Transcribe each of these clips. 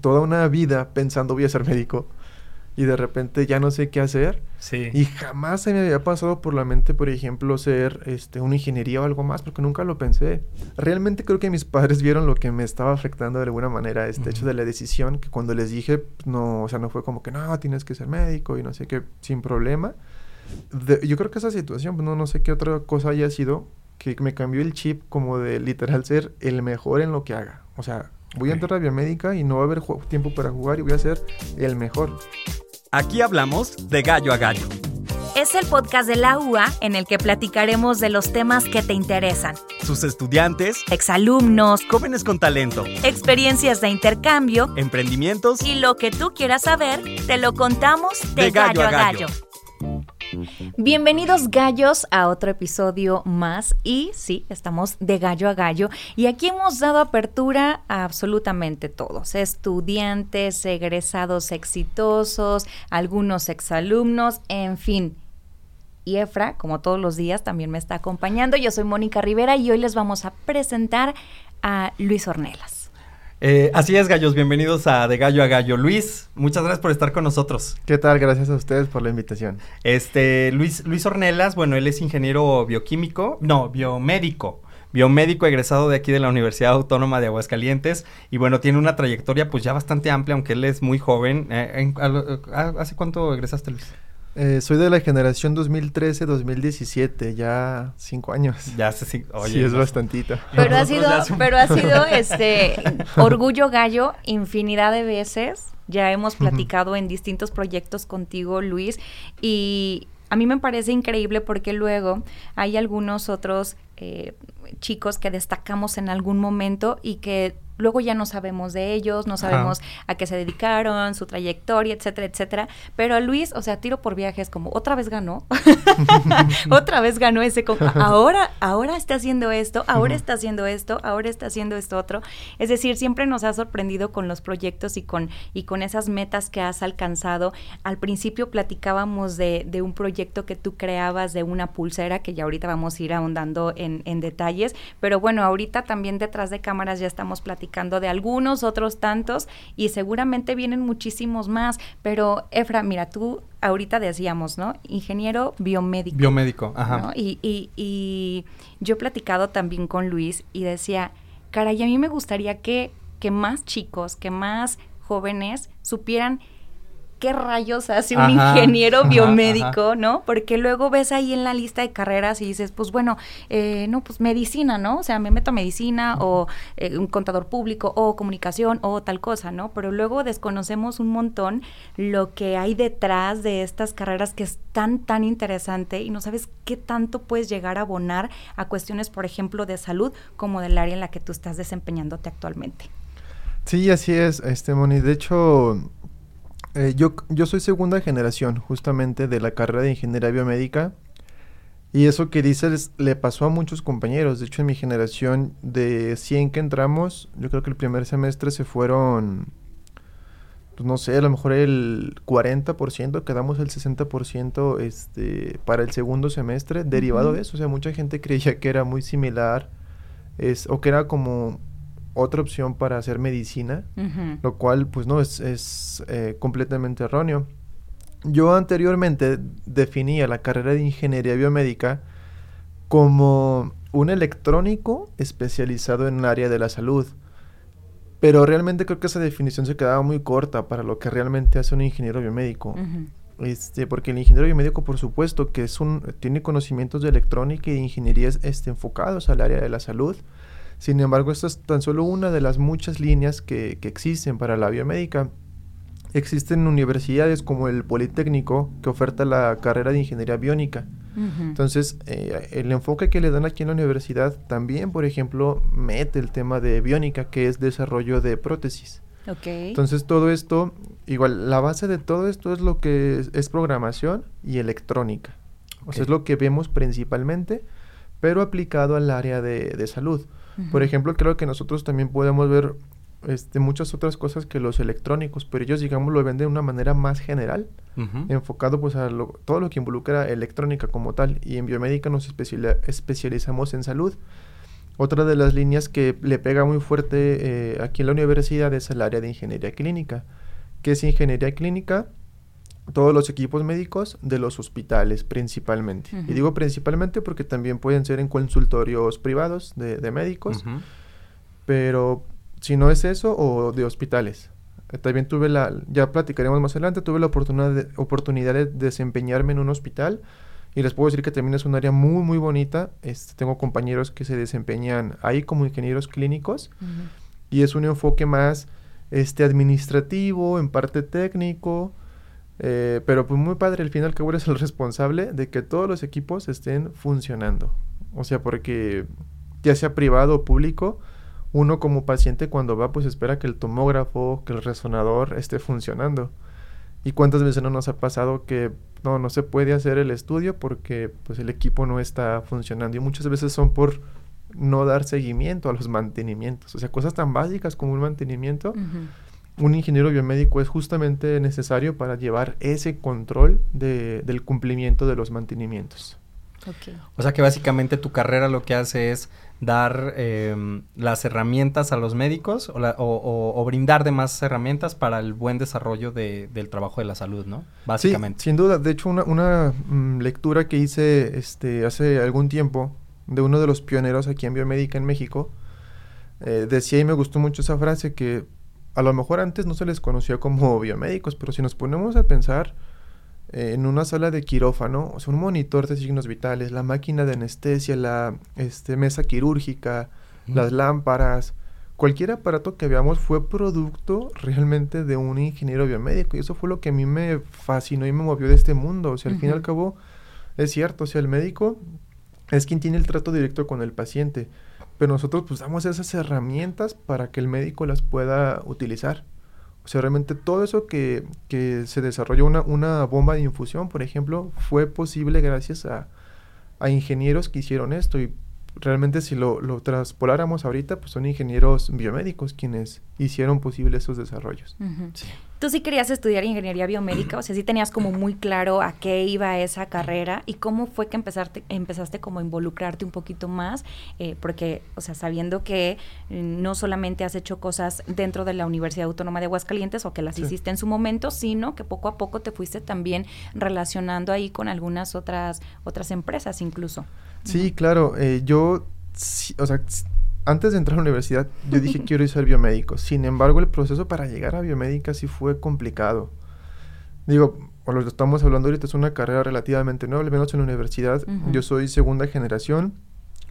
toda una vida pensando voy a ser médico y de repente ya no sé qué hacer. Sí. Y jamás se me había pasado por la mente, por ejemplo, ser este, una ingeniería o algo más, porque nunca lo pensé. Realmente creo que mis padres vieron lo que me estaba afectando de alguna manera, este hecho de la decisión, que cuando les dije, pues, no, o sea, no fue como que no, tienes que ser médico y no sé qué, sin problema. yo creo que esa situación, pues, no, no sé qué otra cosa haya sido, que me cambió el chip como de literal ser el mejor en lo que haga. O sea, voy a entrar a biomédica y no va a haber tiempo para jugar y voy a ser el mejor. Aquí hablamos de gallo a gallo. Es el podcast de la UA en el que platicaremos de los temas que te interesan. Sus estudiantes, exalumnos, jóvenes con talento, experiencias de intercambio, emprendimientos y lo que tú quieras saber, te lo contamos de, gallo, a gallo. Bienvenidos gallos a otro episodio más y sí, estamos de gallo a gallo y aquí hemos dado apertura a absolutamente todos, estudiantes, egresados exitosos, algunos exalumnos, en fin. Y Efra, como todos los días, también me está acompañando. Yo soy Mónica Rivera y hoy les vamos a presentar a Luis Ornelas. Eh, así es, gallos, bienvenidos a De Gallo a Gallo. Luis, muchas gracias por estar con nosotros. ¿Qué tal? Gracias a ustedes por la invitación. Este, Luis, Luis Ornelas, bueno, él es ingeniero bioquímico, no, biomédico biomédico egresado de aquí de la Universidad Autónoma de Aguascalientes y bueno, tiene una trayectoria pues ya bastante amplia, aunque él es muy joven. Eh, ¿Hace cuánto egresaste, Luis? Eh, soy de la generación 2013-2017, ya cinco años. Ya hace cinco, Sí, es bastantito. Pero ha sido, pero ha sido este orgullo gallo infinidad de veces. Ya hemos platicado en distintos proyectos contigo, Luis, y a mí me parece increíble porque luego hay algunos otros eh, chicos que destacamos en algún momento y que luego ya no sabemos de ellos, no sabemos a qué se dedicaron, su trayectoria, etcétera, etcétera. Pero Luis, o sea, tiro por viajes como otra vez ganó, otra vez ganó ese, ahora, ahora está haciendo esto, ahora está haciendo esto, ahora está haciendo esto otro. Es decir, siempre nos ha sorprendido con los proyectos y con, y con esas metas que has alcanzado. Al principio platicábamos de, de un proyecto que tú creabas de una pulsera, que ya ahorita vamos a ir ahondando en, en detalles, pero bueno, ahorita también detrás de cámaras ya estamos platicando de algunos, otros tantos, y seguramente vienen muchísimos más. Pero, Efra, mira, tú ahorita decíamos, ¿no? Ingeniero biomédico. Biomédico, ajá. Y, y, y yo he platicado también con Luis y decía, caray, a mí me gustaría que, que más chicos, que más jóvenes supieran qué rayos hace un ingeniero biomédico, ¿no? Porque luego ves ahí en la lista de carreras y dices, pues bueno, eh, no, pues medicina, ¿no? O sea, me meto a medicina o eh, un contador público o comunicación o tal cosa, ¿no? Pero luego desconocemos un montón lo que hay detrás de estas carreras que es tan, tan interesante y no sabes qué tanto puedes llegar a abonar a cuestiones, por ejemplo, de salud como del área en la que tú estás desempeñándote actualmente. Sí, así es, este Moni. De hecho, eh, yo, yo soy segunda generación justamente de la carrera de ingeniería biomédica. Y eso que dices le pasó a muchos compañeros. De hecho, en mi generación de 100 que entramos, yo creo que el primer semestre se fueron, pues no sé, a lo mejor el 40%, quedamos el 60% este, para el segundo semestre, derivado de eso. O sea, mucha gente creía que era muy similar es, o que era como otra opción para hacer medicina, lo cual pues no es, es eh, completamente erróneo. Yo anteriormente definía la carrera de ingeniería biomédica como un electrónico especializado en el área de la salud. Pero realmente creo que esa definición se quedaba muy corta para lo que realmente hace un ingeniero biomédico. este, porque el ingeniero biomédico, por supuesto, que es un, tiene conocimientos de electrónica y de ingeniería este, enfocados al área de la salud. Sin embargo, esta es tan solo una de las muchas líneas que, existen para la biomédica. Existen universidades como el Politécnico que oferta la carrera de ingeniería biónica. Entonces, eh, el enfoque que le dan aquí en la universidad también, por ejemplo, mete el tema de biónica, que es desarrollo de prótesis. Entonces, todo esto, igual, la base de todo esto es lo que es, programación y electrónica. O sea, es lo que vemos principalmente, pero aplicado al área de salud. Por ejemplo, creo que nosotros también podemos ver este, muchas otras cosas que los electrónicos, pero ellos, digamos, lo venden de una manera más general, enfocado pues a todo lo que involucra electrónica como tal. Y en biomédica nos especializamos en salud. Otra de las líneas que le pega muy fuerte eh, aquí en la universidad es el área de ingeniería clínica. ¿Qué es ingeniería clínica? Todos los equipos médicos de los hospitales principalmente. Y digo principalmente porque también pueden ser en consultorios privados de, de médicos, pero si no es eso, o de hospitales. Eh, También tuve la, ya platicaremos más adelante, tuve la oportunidad de, oportunidad de desempeñarme en un hospital y les puedo decir que también es un área muy, muy bonita. Este, tengo compañeros que se desempeñan ahí como ingenieros clínicos y es un enfoque más este, administrativo, en parte técnico, eh, pero pues muy padre, al fin y al cabo eres el responsable de que todos los equipos estén funcionando. O sea, porque ya sea privado o público, uno como paciente cuando va pues espera que el tomógrafo, que el resonador esté funcionando. ¿Y cuántas veces no nos ha pasado que no, no se puede hacer el estudio porque pues el equipo no está funcionando? Y muchas veces son por no dar seguimiento a los mantenimientos. O sea, cosas tan básicas como un mantenimiento. Ujú. Un ingeniero biomédico es justamente necesario para llevar ese control de- del cumplimiento de los mantenimientos. Ok. O sea que básicamente tu carrera lo que hace es dar em, las herramientas a los médicos o, la- o- o- o brindar de más herramientas para el buen desarrollo de- del trabajo de la salud, ¿no? Básicamente. Sí, sin duda. De hecho, una, una, mm, lectura que hice este, hace algún tiempo de uno de los pioneros aquí en biomédica en México, eh, decía y me gustó mucho esa frase que a lo mejor antes no se les conocía como biomédicos, pero si nos ponemos a pensar eh, en una sala de quirófano, o sea, un monitor de signos vitales, la máquina de anestesia, la este, mesa quirúrgica, las lámparas, cualquier aparato que veamos fue producto realmente de un ingeniero biomédico. Y eso fue lo que a mí me fascinó y me movió de este mundo. O sea, al fin y al cabo, es cierto, o sea, el médico es quien tiene el trato directo con el paciente. Pero nosotros pues damos esas herramientas para que el médico las pueda utilizar. O sea, realmente todo eso que, que se desarrolló, una, una bomba de infusión, por ejemplo, fue posible gracias a, a ingenieros que hicieron esto. Y realmente si lo, lo traspoláramos ahorita, pues son ingenieros biomédicos quienes hicieron posible esos desarrollos. Sí. Tú sí querías estudiar ingeniería biomédica, o sea, sí tenías como muy claro a qué iba esa carrera y cómo fue que empezaste, empezaste como a involucrarte un poquito más, eh, porque, o sea, sabiendo que eh, no solamente has hecho cosas dentro de la Universidad Autónoma de Aguascalientes o que las Sí. hiciste en su momento, sino que poco a poco te fuiste también relacionando ahí con algunas otras, otras empresas incluso. Sí, claro. eh, yo, sí, o sea, antes de entrar a la universidad, yo dije quiero ser biomédico. Sin embargo, el proceso para llegar a biomédica sí fue complicado. Digo, o lo que estamos hablando ahorita es una carrera relativamente nueva, al menos en la universidad. Ujú. Yo soy segunda generación,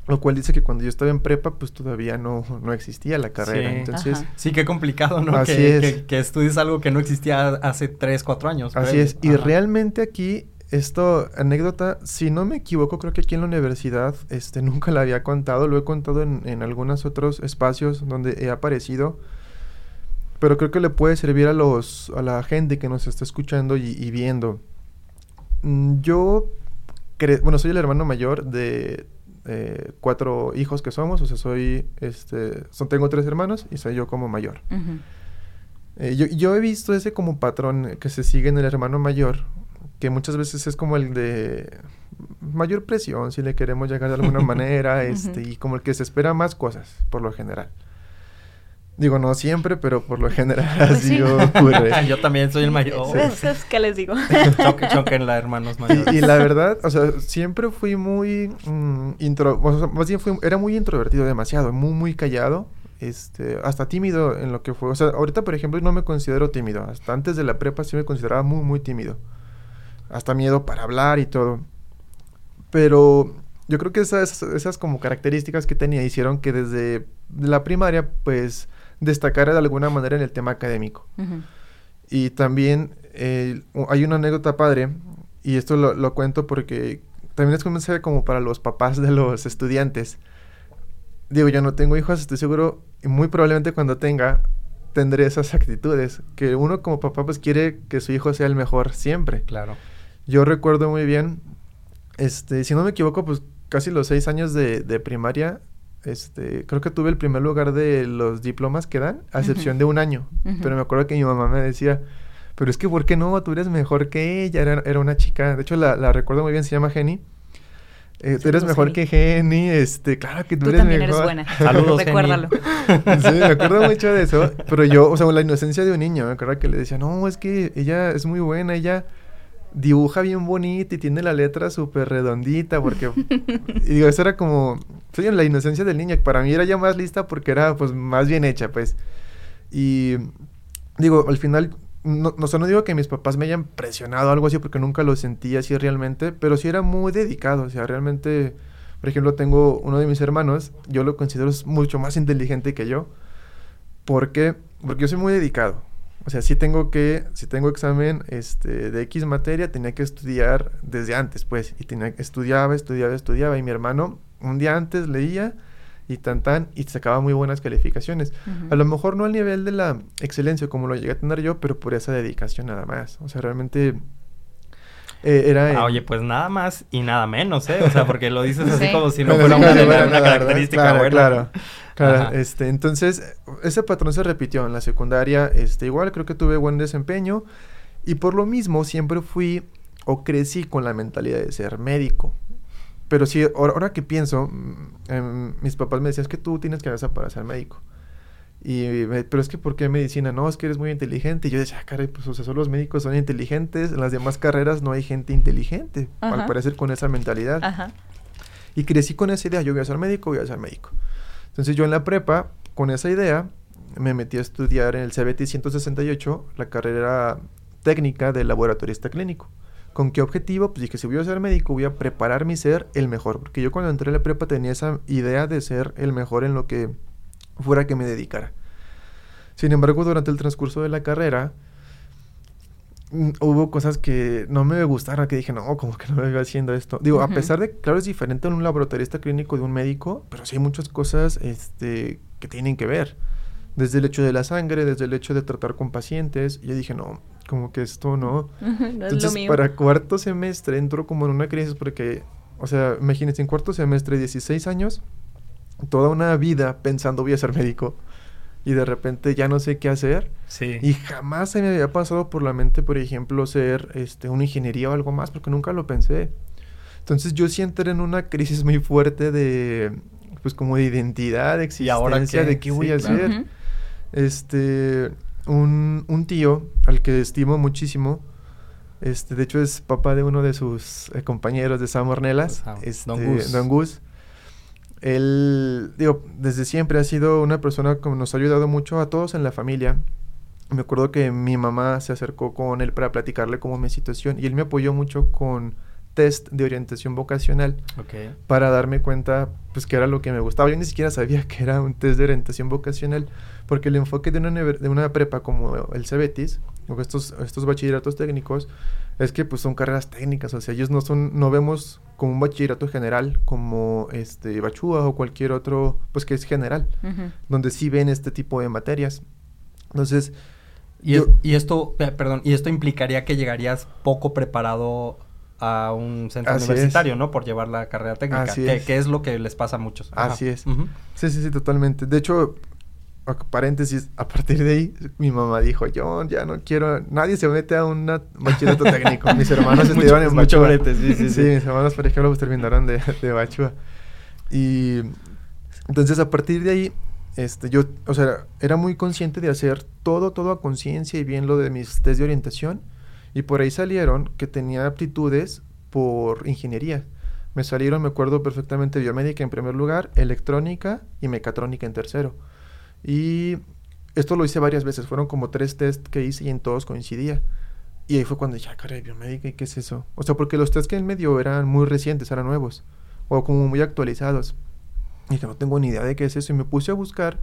lo cual dice que cuando yo estaba en prepa, pues todavía no, no existía la carrera. Sí. Entonces, Ajá. Sí, qué complicado, ¿no? Así que, es. que- que estudies algo que no existía hace 3, 4 años. Así previo. es. Y Ajá. realmente aquí, esto, anécdota, si no me equivoco, creo que aquí en la universidad, este, nunca la había contado, lo he contado en, en algunos otros espacios donde he aparecido, pero creo que le puede servir a los, a la gente que nos está escuchando y, y viendo. Mm, Yo, bueno, soy el hermano mayor de eh, cuatro hijos que somos, o sea, soy, este, son, tengo tres hermanos y soy yo como mayor. Eh, yo, yo he visto ese como patrón que se sigue en el hermano mayor, que muchas veces es como el de mayor presión, si le queremos llegar de alguna manera, este, y como el que se espera más cosas, por lo general. Digo, no siempre, pero por lo general Pues así sí. ocurre. Yo también soy el mayor. ¿Ves? ¿Ves ¿Qué les digo? choque, choque en la hermanos mayores. Y, y la verdad, o sea, siempre fui muy mm, intro, o sea, más bien fui, era muy introvertido demasiado, muy, muy callado, este, hasta tímido en lo que fue. O sea, ahorita, por ejemplo, no me considero tímido. Hasta antes de la prepa sí me consideraba muy, muy tímido. Hasta miedo para hablar y todo. Pero yo creo que esas, esas como características que tenía hicieron que desde la primaria, pues, destacara de alguna manera en el tema académico. Y también eh, hay una anécdota padre, y esto lo, lo cuento porque también es como para los papás de los estudiantes. Digo, yo no tengo hijos, estoy seguro, y muy probablemente cuando tenga, tendré esas actitudes, que uno como papá pues quiere que su hijo sea el mejor siempre. Claro. Yo recuerdo muy bien, este, si no me equivoco, pues casi los seis años de, de primaria, este, creo que tuve el primer lugar de los diplomas que dan, a excepción de un año. Pero me acuerdo que mi mamá me decía, pero es que ¿por qué no? Tú eres mejor que ella. Era, era una chica, de hecho la, la recuerdo muy bien, se llama Jenny. eh, tú eres mejor que Jenny, este, claro que tú, tú eres también mejor. eres buena. Saludos, Recuérdalo. sí, me acuerdo mucho de eso, pero yo, o sea, la inocencia de un niño, me acuerdo que le decía, no, es que ella es muy buena, ella dibuja bien bonito y tiene la letra súper redondita, porque, y digo, eso era como, soy la inocencia del niño, para mí era ya más lista porque era, pues, más bien hecha, pues, y, digo, al final, no, no, no digo que mis papás me hayan presionado o algo así, porque nunca lo sentí así realmente, pero sí era muy dedicado, o sea, realmente, por ejemplo, tengo uno de mis hermanos, yo lo considero mucho más inteligente que yo, porque, porque yo soy muy dedicado, o sea, sí tengo que, si tengo examen este, de X materia, tenía que estudiar desde antes, pues. Y tenía, estudiaba, estudiaba, estudiaba. Y mi hermano, un día antes leía y tan tan, y sacaba muy buenas calificaciones. Uh -huh. A lo mejor no al nivel de la excelencia como lo llegué a tener yo, pero por esa dedicación nada más. O sea, realmente... Eh, era, ah, oye, pues nada más y nada menos, ¿eh? O sea, porque lo dices así sí. como si no fuera una, una, una característica claro, buena. Claro, claro. Este, entonces, ese patrón se repitió en la secundaria. Este, igual creo que tuve buen desempeño. Y por lo mismo siempre fui o crecí con la mentalidad de ser médico. Pero sí, ahora, ahora que pienso, eh, mis papás me decían, es que tú tienes cabeza para ser médico. Y, pero es que, ¿por qué medicina? No, es que eres muy inteligente. Y yo decía, ah, caray, pues, o sea, solo los médicos son inteligentes. En las demás carreras no hay gente inteligente, Ajá. al parecer con esa mentalidad. Ajá. Y crecí con esa idea, yo voy a ser médico, voy a ser médico. Entonces yo en la prepa, con esa idea, me metí a estudiar en el CBT 168, la carrera técnica de laboratorista clínico. ¿Con qué objetivo? Pues dije, si voy a ser médico, voy a preparar mi ser el mejor. Porque yo cuando entré a la prepa tenía esa idea de ser el mejor en lo que fuera que me dedicara. Sin embargo, durante el transcurso de la carrera, hubo cosas que no me gustaron, que dije, no, como que no me veo haciendo esto. Digo, uh -huh. a pesar de, claro, es diferente en un laboratorista clínico de un médico, pero sí hay muchas cosas este, que tienen que ver. Desde el hecho de la sangre, desde el hecho de tratar con pacientes. Yo dije, no, como que esto no. no Entonces, para cuarto semestre entro como en una crisis porque, o sea, imagínense, en cuarto semestre, 16 años, toda una vida pensando voy a ser médico y de repente ya no sé qué hacer. Sí. Y jamás se me había pasado por la mente, por ejemplo, ser este, una ingeniería o algo más, porque nunca lo pensé. Entonces yo sí entré en una crisis muy fuerte de, pues como de identidad, de existencia, ¿Y ahora qué? de qué voy sí, a hacer. Uh -huh. Este, un, un, tío al que estimo muchísimo, este, de hecho es papá de uno de sus eh, compañeros de Sam Ornelas, Pues, ah, este, Don Gus. Don Gus él, digo, desde siempre ha sido una persona que nos ha ayudado mucho a todos en la familia. Me acuerdo que mi mamá se acercó con él para platicarle cómo mi situación y él me apoyó mucho con test de orientación vocacional okay. para darme cuenta pues que era lo que me gustaba. Yo ni siquiera sabía que era un test de orientación vocacional porque el enfoque de una, de una prepa como el CEBETIS o estos, estos bachilleratos técnicos es que pues son carreras técnicas, o sea, ellos no son, no vemos como un bachillerato general como este Bachúa o cualquier otro, pues que es general, uh -huh. donde sí ven este tipo de materias. Entonces, y, yo, es, y esto, perdón, y esto implicaría que llegarías poco preparado a un centro universitario, es. ¿no? Por llevar la carrera técnica, Así que, es. que, es lo que les pasa a muchos. Ajá. Así es. Uh -huh. Sí, sí, sí, totalmente. De hecho, paréntesis, a partir de ahí, mi mamá dijo, yo ya no quiero, nadie se mete a un bachillerato técnico. Mis hermanos estudiaban en Bachúa. brete, sí, sí, sí, sí, mis hermanos, por ejemplo, pues terminaron de, de Bachúa. Y entonces, a partir de ahí, este, yo, o sea, era muy consciente de hacer todo, todo a conciencia y bien lo de mis test de orientación. Y por ahí salieron que tenía aptitudes por ingeniería. Me salieron, me acuerdo perfectamente, biomédica en primer lugar, electrónica y mecatrónica en tercero. Y esto lo hice varias veces, fueron como tres test que hice y en todos coincidía. Y ahí fue cuando dije, ah, caray, biomédica, ¿y qué es eso? O sea, porque los test que él me dio eran muy recientes, eran nuevos, o como muy actualizados. Y que no tengo ni idea de qué es eso. Y me puse a buscar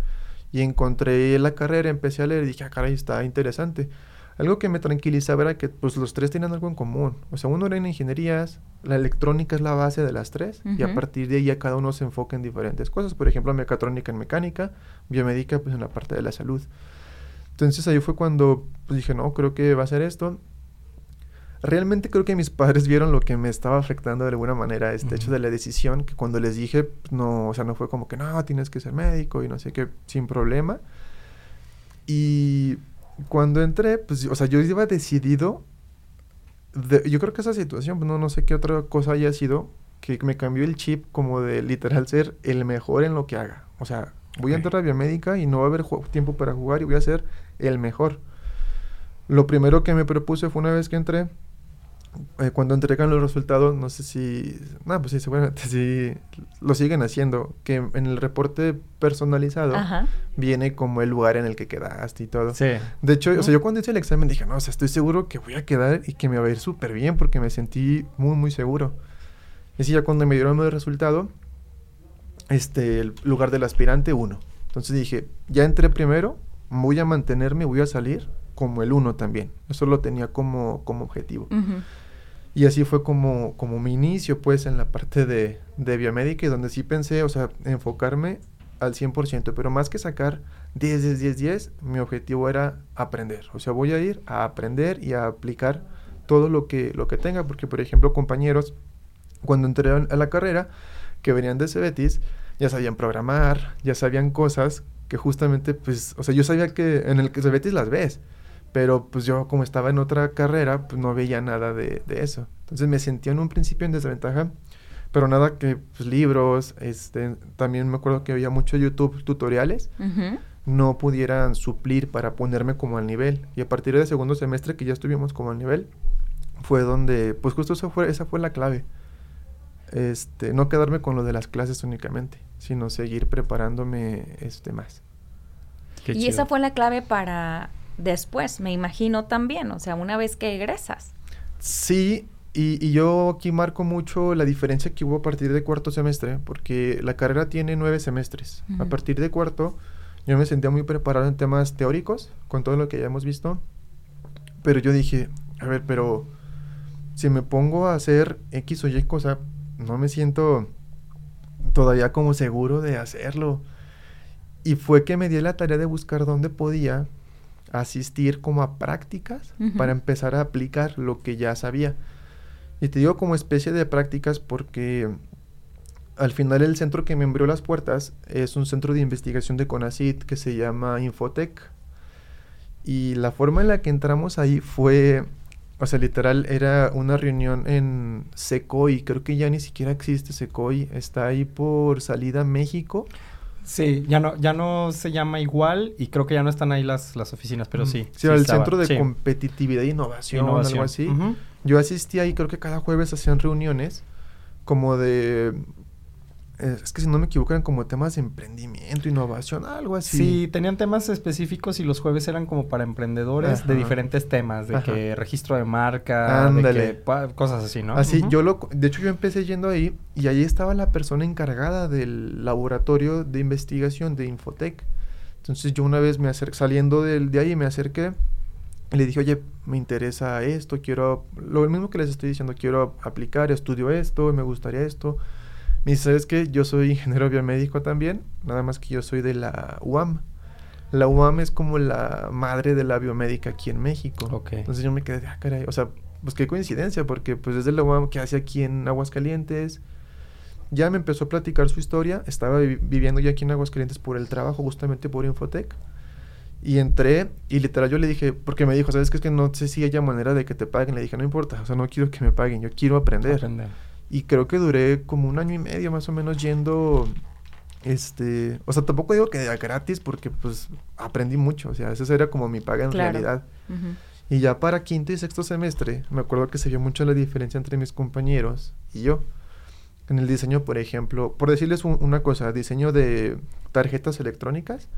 y encontré la carrera, empecé a leer y dije, ah, caray, está interesante. Algo que me tranquilizaba era que pues los tres tenían algo en común. O sea, uno era en ingenierías, la electrónica es la base de las tres, uh -huh. y a partir de ahí ya cada uno se enfoca en diferentes cosas. Por ejemplo, mecatrónica en mecánica, biomédica pues en la parte de la salud. Entonces ahí fue cuando pues, dije, no, creo que va a ser esto. Realmente creo que mis padres vieron lo que me estaba afectando de alguna manera, este uh -huh. hecho de la decisión, que cuando les dije, pues, no, o sea, no fue como que, no, tienes que ser médico y no sé qué, sin problema. Y cuando entré, pues, o sea, yo iba decidido. De, yo creo que esa situación, pues, no, no sé qué otra cosa haya sido, que me cambió el chip como de literal ser el mejor en lo que haga. O sea, voy a Ok. entrar a biomédica y no va a haber tiempo para jugar y voy a ser el mejor. Lo primero que me propuse fue una vez que entré, eh, cuando entregan los resultados, no sé si, no, pues sí, seguramente sí lo siguen haciendo, que en el reporte personalizado Ajá. viene como el lugar en el que quedaste y todo. Sí. De hecho, o sea, yo cuando hice el examen dije, no, o sea, estoy seguro que voy a quedar y que me va a ir súper bien porque me sentí muy, muy seguro. Y así ya cuando me dieron el resultado, este, el lugar del aspirante, uno. Entonces dije, ya entré primero, voy a mantenerme, voy a salir como el uno también. Eso lo tenía como, como objetivo. Ujú. Y así fue como, como mi inicio, pues, en la parte de, de biomédica y donde sí pensé, o sea, enfocarme al 100%, pero más que sacar 10, 10, 10, 10, mi objetivo era aprender. O sea, voy a ir a aprender y a aplicar todo lo que, lo que tenga, porque, por ejemplo, compañeros, cuando entré a la carrera, que venían de Cebetis, ya sabían programar, ya sabían cosas que justamente, pues, o sea, yo sabía que en el que Cebetis las ves, pero pues yo como estaba en otra carrera, pues no veía nada de, de eso. Entonces me sentía en un principio en desventaja, pero nada que pues, libros, este, también me acuerdo que veía mucho YouTube tutoriales, Ujú. no pudieran suplir para ponerme como al nivel. Y a partir del segundo semestre que ya estuvimos como al nivel, fue donde, pues justo eso fue, esa fue la clave. Este, no quedarme con lo de las clases únicamente, sino seguir preparándome este más. Qué y chido. esa fue la clave para después, me imagino también, o sea, una vez que egresas. Sí, y, y yo aquí marco mucho la diferencia que hubo a partir de cuarto semestre, porque la carrera tiene nueve semestres. A partir de cuarto, yo me sentía muy preparado en temas teóricos, con todo lo que ya hemos visto, pero yo dije, a ver, pero si me pongo a hacer X o Y cosa, no me siento todavía como seguro de hacerlo. Y fue que me di la tarea de buscar dónde podía asistir como a prácticas para empezar a aplicar lo que ya sabía. Y te digo como especie de prácticas porque al final el centro que me abrió las puertas es un centro de investigación de CONACYT que se llama Infotec. Y la forma en la que entramos ahí fue, o sea, literal era una reunión en Secoy, creo que ya ni siquiera existe Secoy, está ahí por salida a México. Sí, ya no, ya no se llama igual y creo que ya no están ahí las, las oficinas, pero Mm, sí. Sí, el estaba. Centro de Sí. Competitividad e Innovación, algo Innovación. así. Ujú. Yo asistí ahí, creo que cada jueves hacían reuniones como de... eh, es que si no me equivoco eran como temas de emprendimiento, innovación, algo así. Sí, tenían temas específicos y los jueves eran como para emprendedores de Ajá. diferentes temas, de Ajá. que registro de marca, Ándale. de que cosas así, ¿no? Así, Ujú. yo lo... De hecho, yo empecé yendo ahí y ahí estaba la persona encargada del laboratorio de investigación de Infotec. Entonces yo una vez me acerqué, saliendo del, de ahí me acerqué y le dije, oye, me interesa esto, quiero... Lo mismo que les estoy diciendo, quiero aplicar, estudio esto, me gustaría esto. Me dice, ¿sabes qué? Yo soy ingeniero biomédico también, nada más que yo soy de la UAM. La UAM es como la madre de la biomédica aquí en México. Ok. Entonces yo me quedé, ah, caray, o sea, pues qué coincidencia, porque pues desde la UAM que hace aquí en Aguascalientes. Ya me empezó a platicar su historia, estaba vi- viviendo ya aquí en Aguascalientes por el trabajo, justamente por Infotec. Y entré y literal yo le dije, porque me dijo, ¿sabes qué? Es que no sé si haya manera de que te paguen. Le dije, no importa, o sea, no quiero que me paguen, yo quiero aprender. Aprender. Y creo que duré como un año y medio más o menos yendo, este, o sea, tampoco digo que era gratis porque pues aprendí mucho, o sea, esa era como mi paga en Claro. realidad. Y ya para quinto y sexto semestre, me acuerdo que se vio mucho la diferencia entre mis compañeros y yo. En el diseño, por ejemplo, por decirles un- una cosa, diseño de tarjetas electrónicas,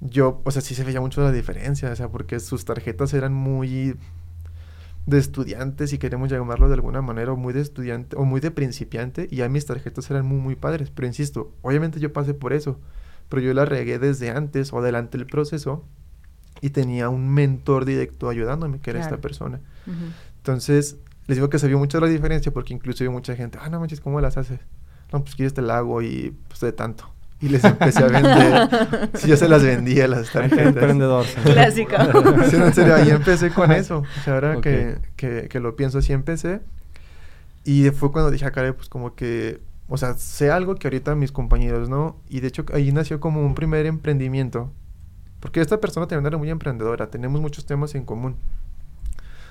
yo, o sea, sí se veía mucho la diferencia, o sea, porque sus tarjetas eran muy de estudiantes, si queremos llamarlo de alguna manera, o muy de estudiante, o muy de principiante, y ya mis tarjetas eran muy, muy padres. Pero insisto, obviamente yo pasé por eso, pero yo la regué desde antes o delante del proceso, y tenía un mentor directo ayudándome, que era Claro. esta persona. Entonces, les digo que se vio mucho la diferencia, porque incluso mucha gente, ah, no manches, ¿cómo las haces? No, pues quieres te la hago y pues de tanto. Y les empecé a vender. sí, yo se las vendía las tarjetas. Emprendedor. Clásico. Sí, no, en serio, ahí empecé con eso. O sea, ahora que, que, que lo pienso, así empecé. Y fue cuando dije, ah, caray, pues como que, o sea, sé algo que ahorita mis compañeros, ¿no? Y de hecho ahí nació como un primer emprendimiento. Porque esta persona también era muy emprendedora, tenemos muchos temas en común.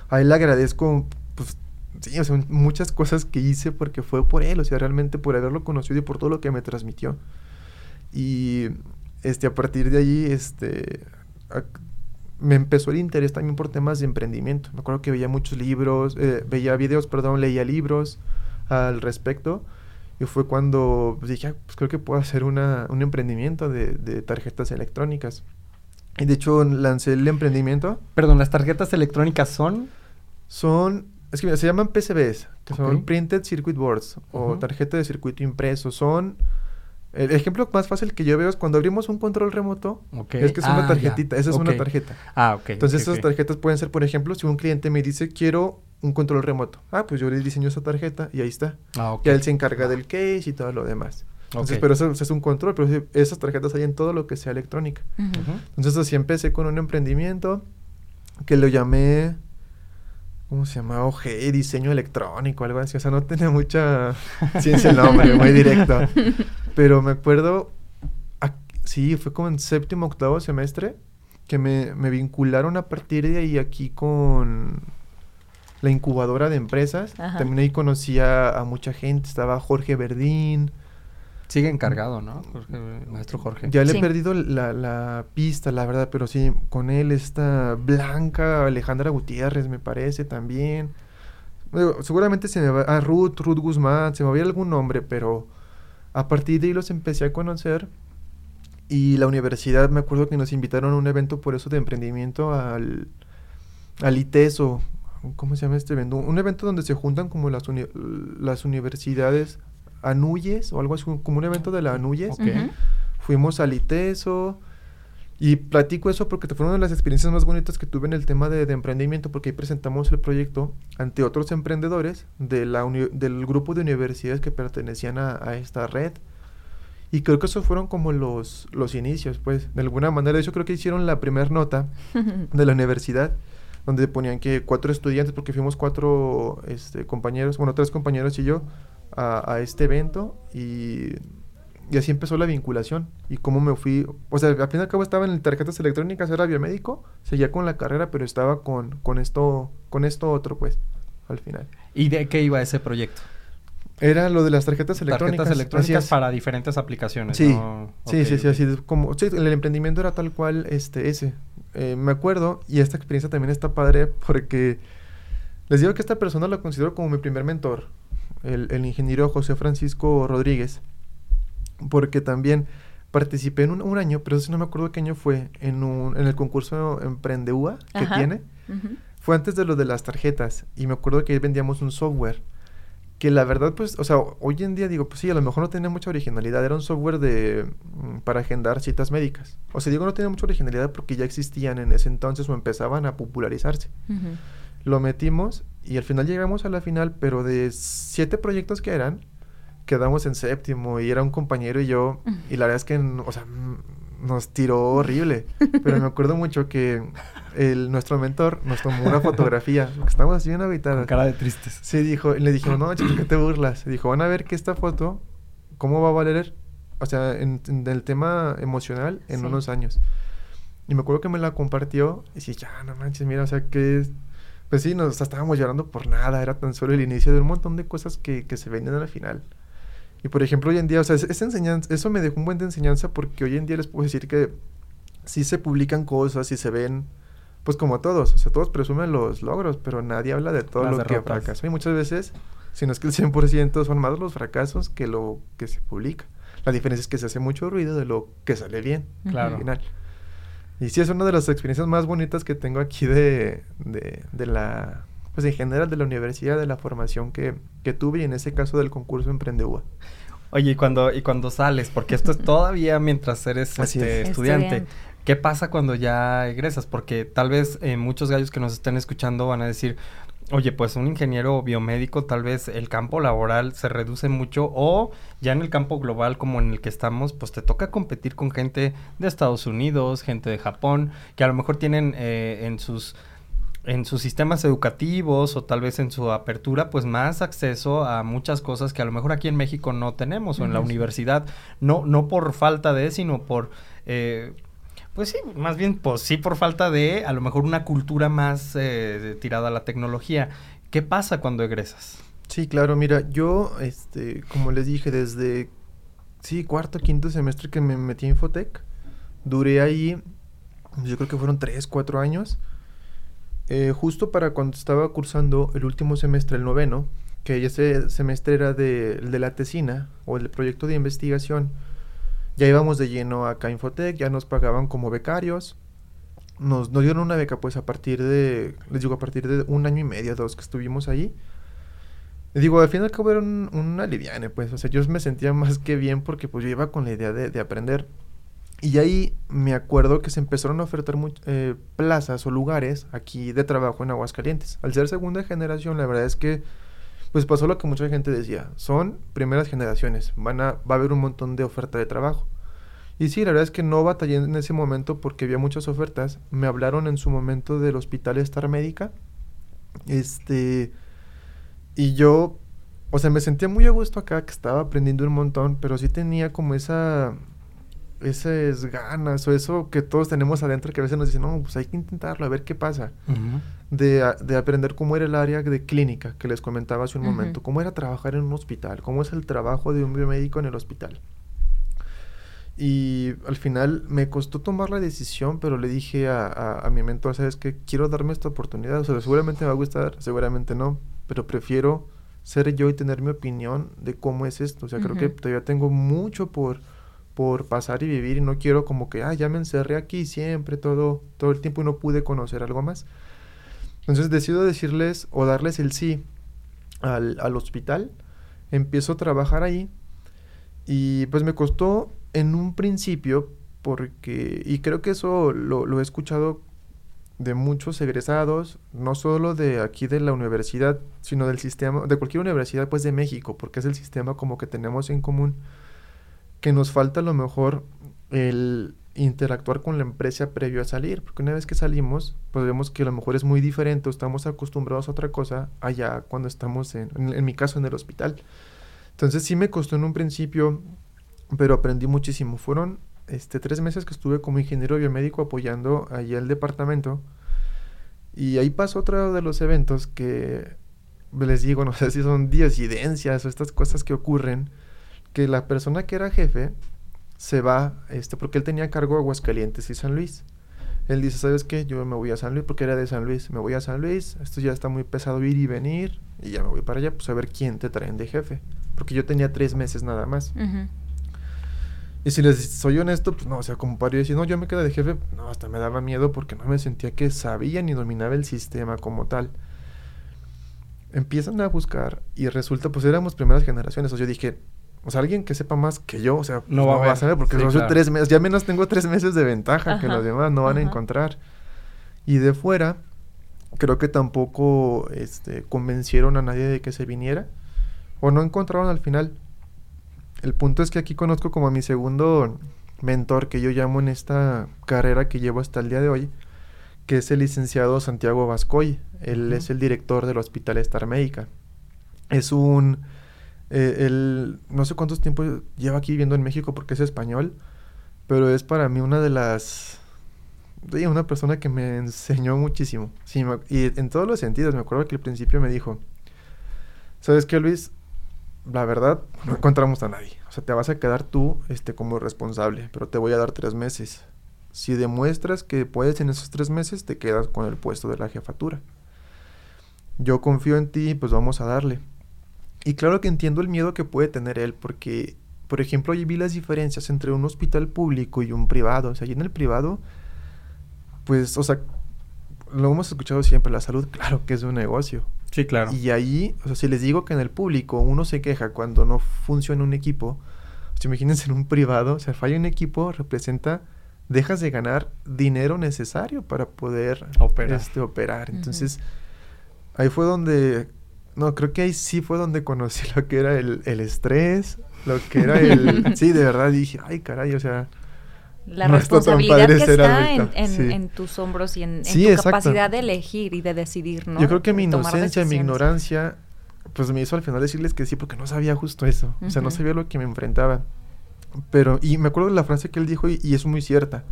A él le agradezco, pues, sí, o sea, muchas cosas que hice porque fue por él, o sea, realmente por haberlo conocido y por todo lo que me transmitió. Y este, a partir de allí, este, me empezó el interés también por temas de emprendimiento. Me acuerdo que veía muchos libros, eh, veía videos, perdón, leía libros al respecto. Y fue cuando pues, dije, ah, pues creo que puedo hacer una, un emprendimiento de, de tarjetas electrónicas. Y de hecho lancé el emprendimiento. Perdón, ¿las tarjetas electrónicas son? Son, es que se llaman PCBs, que son Printed Circuit Boards o tarjeta de circuito impreso. Son, el ejemplo más fácil que yo veo es cuando abrimos un control remoto, es que es una ah, tarjetita, esa es una tarjeta. Ah, ok. Entonces esas tarjetas pueden ser, por ejemplo, si un cliente me dice quiero un control remoto. Ah, pues yo le diseño esa tarjeta y ahí está. Ah, okay. Ya él se encarga del case y todo lo demás. Entonces, pero eso, es un control, pero esas tarjetas hay en todo lo que sea electrónica. Entonces así empecé con un emprendimiento que lo llamé ¿cómo se llama? OG, diseño electrónico, algo así. O sea, no tenía mucha ciencia el nombre, muy directo. Pero me acuerdo, sí, fue como en séptimo, octavo semestre, que me, me, vincularon a partir de ahí aquí con la incubadora de empresas. También ahí conocía a mucha gente, estaba Jorge Verdín, Sigue encargado, ¿no? maestro Jorge. Ya le he perdido la, pista, la verdad, pero sí, con él está Blanca, Alejandra Gutiérrez, me parece también. seguramente se me va. Ah, Ruth, Ruth Guzmán, se me va a ir algún nombre, pero a partir de ahí los empecé a conocer. Y la universidad, me acuerdo que nos invitaron a un evento por eso de emprendimiento al, al ITESO. ¿Cómo se llama este evento? Un evento donde se juntan como las, las universidades Anuyes o algo así, como un evento de la Anuyes. Fuimos al ITESO y platico eso porque te fueron una de las experiencias más bonitas que tuve en el tema de, emprendimiento porque ahí presentamos el proyecto ante otros emprendedores de la del grupo de universidades que pertenecían a, esta red. Y creo que esos fueron como los, los inicios, pues, de alguna manera. De hecho, creo que hicieron la primera nota de la universidad, donde ponían que cuatro estudiantes, porque fuimos cuatro este, compañeros, bueno, tres compañeros y yo, a, este evento y, y, así empezó la vinculación y cómo me fui, o sea, al fin y al cabo estaba en tarjetas electrónicas, era biomédico, seguía con la carrera, pero estaba con, con esto, con esto otro, pues, al final. ¿Y de qué iba ese proyecto? Era lo de las tarjetas electrónicas. Tarjetas electrónicas para diferentes aplicaciones. Sí, sí, sí, sí, así como, sí, el emprendimiento era tal cual este, ese. Eh, me acuerdo, y esta experiencia también está padre porque les digo que esta persona lo considero como mi primer mentor el, ingeniero José Francisco Rodríguez, porque también participé en un, año, pero eso no me acuerdo qué año fue, en, un, en el concurso Emprendeúa que tiene. Fue antes de lo de las tarjetas y me acuerdo que ahí vendíamos un software que la verdad, pues, o sea, hoy en día digo, pues sí, a lo mejor no tenía mucha originalidad, era un software de mm, para agendar citas médicas. O sea, digo, no tenía mucha originalidad porque ya existían en ese entonces o empezaban a popularizarse. Lo metimos y al final llegamos a la final, pero de siete proyectos que eran, quedamos en séptimo y era un compañero y yo, y la verdad es que, o sea, nos tiró horrible. Pero me acuerdo mucho que el, nuestro mentor nos tomó una fotografía, porque estábamos así bien habitados. Con cara de tristes. Sí, dijo, y le dijimos, no, chico, ¿qué te burlas? dijo, van a ver que esta foto, ¿cómo va a valer? O sea, en, el tema emocional en unos años. Y me acuerdo que me la compartió y dije, ya, no manches, mira, o sea, que pues sí, nos estábamos llorando por nada, era tan solo el inicio de un montón de cosas que, que se venden al final. Y por ejemplo, hoy en día, o sea, esa enseñanza, eso me dejó un buen de enseñanza porque hoy en día les puedo decir que sí se publican cosas y se ven, pues como todos, o sea, todos presumen los logros, pero nadie habla de todo lo que fracasó. Y muchas veces, si no es que el 100% son más los fracasos que lo que se publica. La diferencia es que se hace mucho ruido de lo que sale bien claro. al final. Y sí, es una de las experiencias más bonitas que tengo aquí de, de, de la, pues en general de la universidad, de la formación que, que tuve y en ese caso del concurso Emprendeuba. Oye, y cuando, y cuando sales, porque esto es todavía mientras eres este, estudiante. ¿Qué pasa cuando ya egresas? Porque tal vez eh, muchos gallos que nos estén escuchando van a decir, Oye, pues un ingeniero biomédico tal vez el campo laboral se reduce mucho o ya en el campo global como en el que estamos, pues te toca competir con gente de Estados Unidos, gente de Japón, que a lo mejor tienen eh, en sus en sus sistemas educativos o tal vez en su apertura, pues más acceso a muchas cosas que a lo mejor aquí en México no tenemos o en la universidad, no, no por falta de, sino por eh, pues sí, más bien, pues sí por falta de a lo mejor una cultura más eh, tirada a la tecnología. ¿Qué pasa cuando egresas? Sí, claro, mira, yo, este, como les dije, desde, sí, cuarto, quinto semestre que me metí en Infotec, duré ahí, yo creo que fueron tres, cuatro años, eh, justo para cuando estaba cursando el último semestre, el noveno, que ese semestre era de, la tesina o el proyecto de investigación, ya íbamos de lleno acá a Infotec, ya nos pagaban como becarios, nos, dieron una beca pues a partir de, les digo, a partir de un año y medio, dos que estuvimos ahí, Digo, al final y al cabo era un, una liviane, pues. O sea, yo me sentía más que bien porque pues yo iba con la idea de, de aprender. Y ahí me acuerdo que se empezaron a ofertar eh, plazas o lugares aquí de trabajo en Aguascalientes. Al ser segunda generación, la verdad es que pues pasó lo que mucha gente decía. Son primeras generaciones. Van a, va a haber un montón de oferta de trabajo. Y sí, la verdad es que no batallé en ese momento porque había muchas ofertas. Me hablaron en su momento del Hospital Star Médica. Este y yo, o sea, me sentía muy a gusto acá, que estaba aprendiendo un montón, pero sí tenía como esa, esas ganas o eso que todos tenemos adentro que a veces nos dicen, no, pues hay que intentarlo, a ver qué pasa. de, de, aprender cómo era el área de clínica que les comentaba hace un momento, cómo era trabajar en un hospital, cómo es el trabajo de un biomédico en el hospital. Y al final me costó tomar la decisión, pero le dije a, a, a mi mentor, ¿sabes qué? Quiero darme esta oportunidad. O sea, seguramente me va a gustar, seguramente no pero prefiero ser yo y tener mi opinión de cómo es esto. O sea, creo que todavía tengo mucho por, por pasar y vivir y no quiero como que, ah, ya me encerré aquí siempre, todo, todo el tiempo y no pude conocer algo más. Entonces decido decirles o darles el sí al, al hospital. Empiezo a trabajar ahí y pues me costó en un principio porque, y creo que eso lo, lo he escuchado de muchos egresados, no solo de aquí de la universidad, sino del sistema, de cualquier universidad pues de México, porque es el sistema como que tenemos en común, que nos falta a lo mejor el interactuar con la empresa previo a salir, porque una vez que salimos, pues vemos que a lo mejor es muy diferente, estamos acostumbrados a otra cosa allá cuando estamos en, en, mi caso en el hospital. Entonces sí me costó en un principio, pero aprendí muchísimo. Fueron este, tres meses que estuve como ingeniero biomédico apoyando allí el departamento. Y ahí pasó otro de los eventos que les digo, no sé si son disidencias o estas cosas que ocurren, que la persona que era jefe se va, este, porque él tenía cargo Aguascalientes y San Luis. Él dice, ¿sabes qué? Yo me voy a San Luis porque era de San Luis. Me voy a San Luis, esto ya está muy pesado ir y venir, y ya me voy para allá, pues a ver quién te traen de jefe. Porque yo tenía tres meses nada más. Uh -huh. Y si les soy honesto, pues no, o sea, como para decir, no, yo me quedé de jefe, no, hasta me daba miedo porque no me sentía que sabía ni dominaba el sistema como tal. Empiezan a buscar y resulta, pues éramos primeras generaciones. O sea, yo dije, o sea, alguien que sepa más que yo, o sea, no, no va a saber porque sí, claro. tres meses, ya menos tengo tres meses de ventaja ajá, que los demás no van ajá. a encontrar. Y de fuera, creo que tampoco este, convencieron a nadie de que se viniera o no encontraron al final el punto es que aquí conozco como a mi segundo mentor que yo llamo en esta carrera que llevo hasta el día de hoy, que es el licenciado Santiago Vascoy. Él uh -huh. es el director del Hospital Star Médica. Es un... Eh, él no sé cuántos tiempos lleva aquí viviendo en México porque es español, pero es para mí una de las... Una persona que me enseñó muchísimo. Sí, y en todos los sentidos. Me acuerdo que al principio me dijo, ¿sabes qué, Luis? la verdad, no encontramos a nadie. O sea, te vas a quedar tú este, como responsable, pero te voy a dar tres meses. Si demuestras que puedes en esos tres meses, te quedas con el puesto de la jefatura. Yo confío en ti, pues vamos a darle. Y claro que entiendo el miedo que puede tener él, porque, por ejemplo, ahí vi las diferencias entre un hospital público y un privado. O sea, y en el privado, pues, o sea, lo hemos escuchado siempre, la salud, claro que es un negocio. Sí, claro. Y ahí, o sea, si les digo que en el público uno se queja cuando no funciona un equipo, o sea, imagínense en un privado, o sea, falla un equipo, representa, dejas de ganar dinero necesario para poder operar. Este, operar. Entonces, uh -huh. ahí fue donde, no, creo que ahí sí fue donde conocí lo que era el, el estrés, lo que era el, sí, de verdad dije, ay, caray, o sea, la no responsabilidad que está en, en, sí. en, tus hombros y en, en sí, tu exacto. capacidad de elegir y de decidir, ¿no? Yo creo que mi inocencia, mi ignorancia, pues me hizo al final decirles que sí, porque no sabía justo eso. Uh -huh. O sea, no sabía lo que me enfrentaba. Pero, y me acuerdo de la frase que él dijo, y, y, es muy cierta.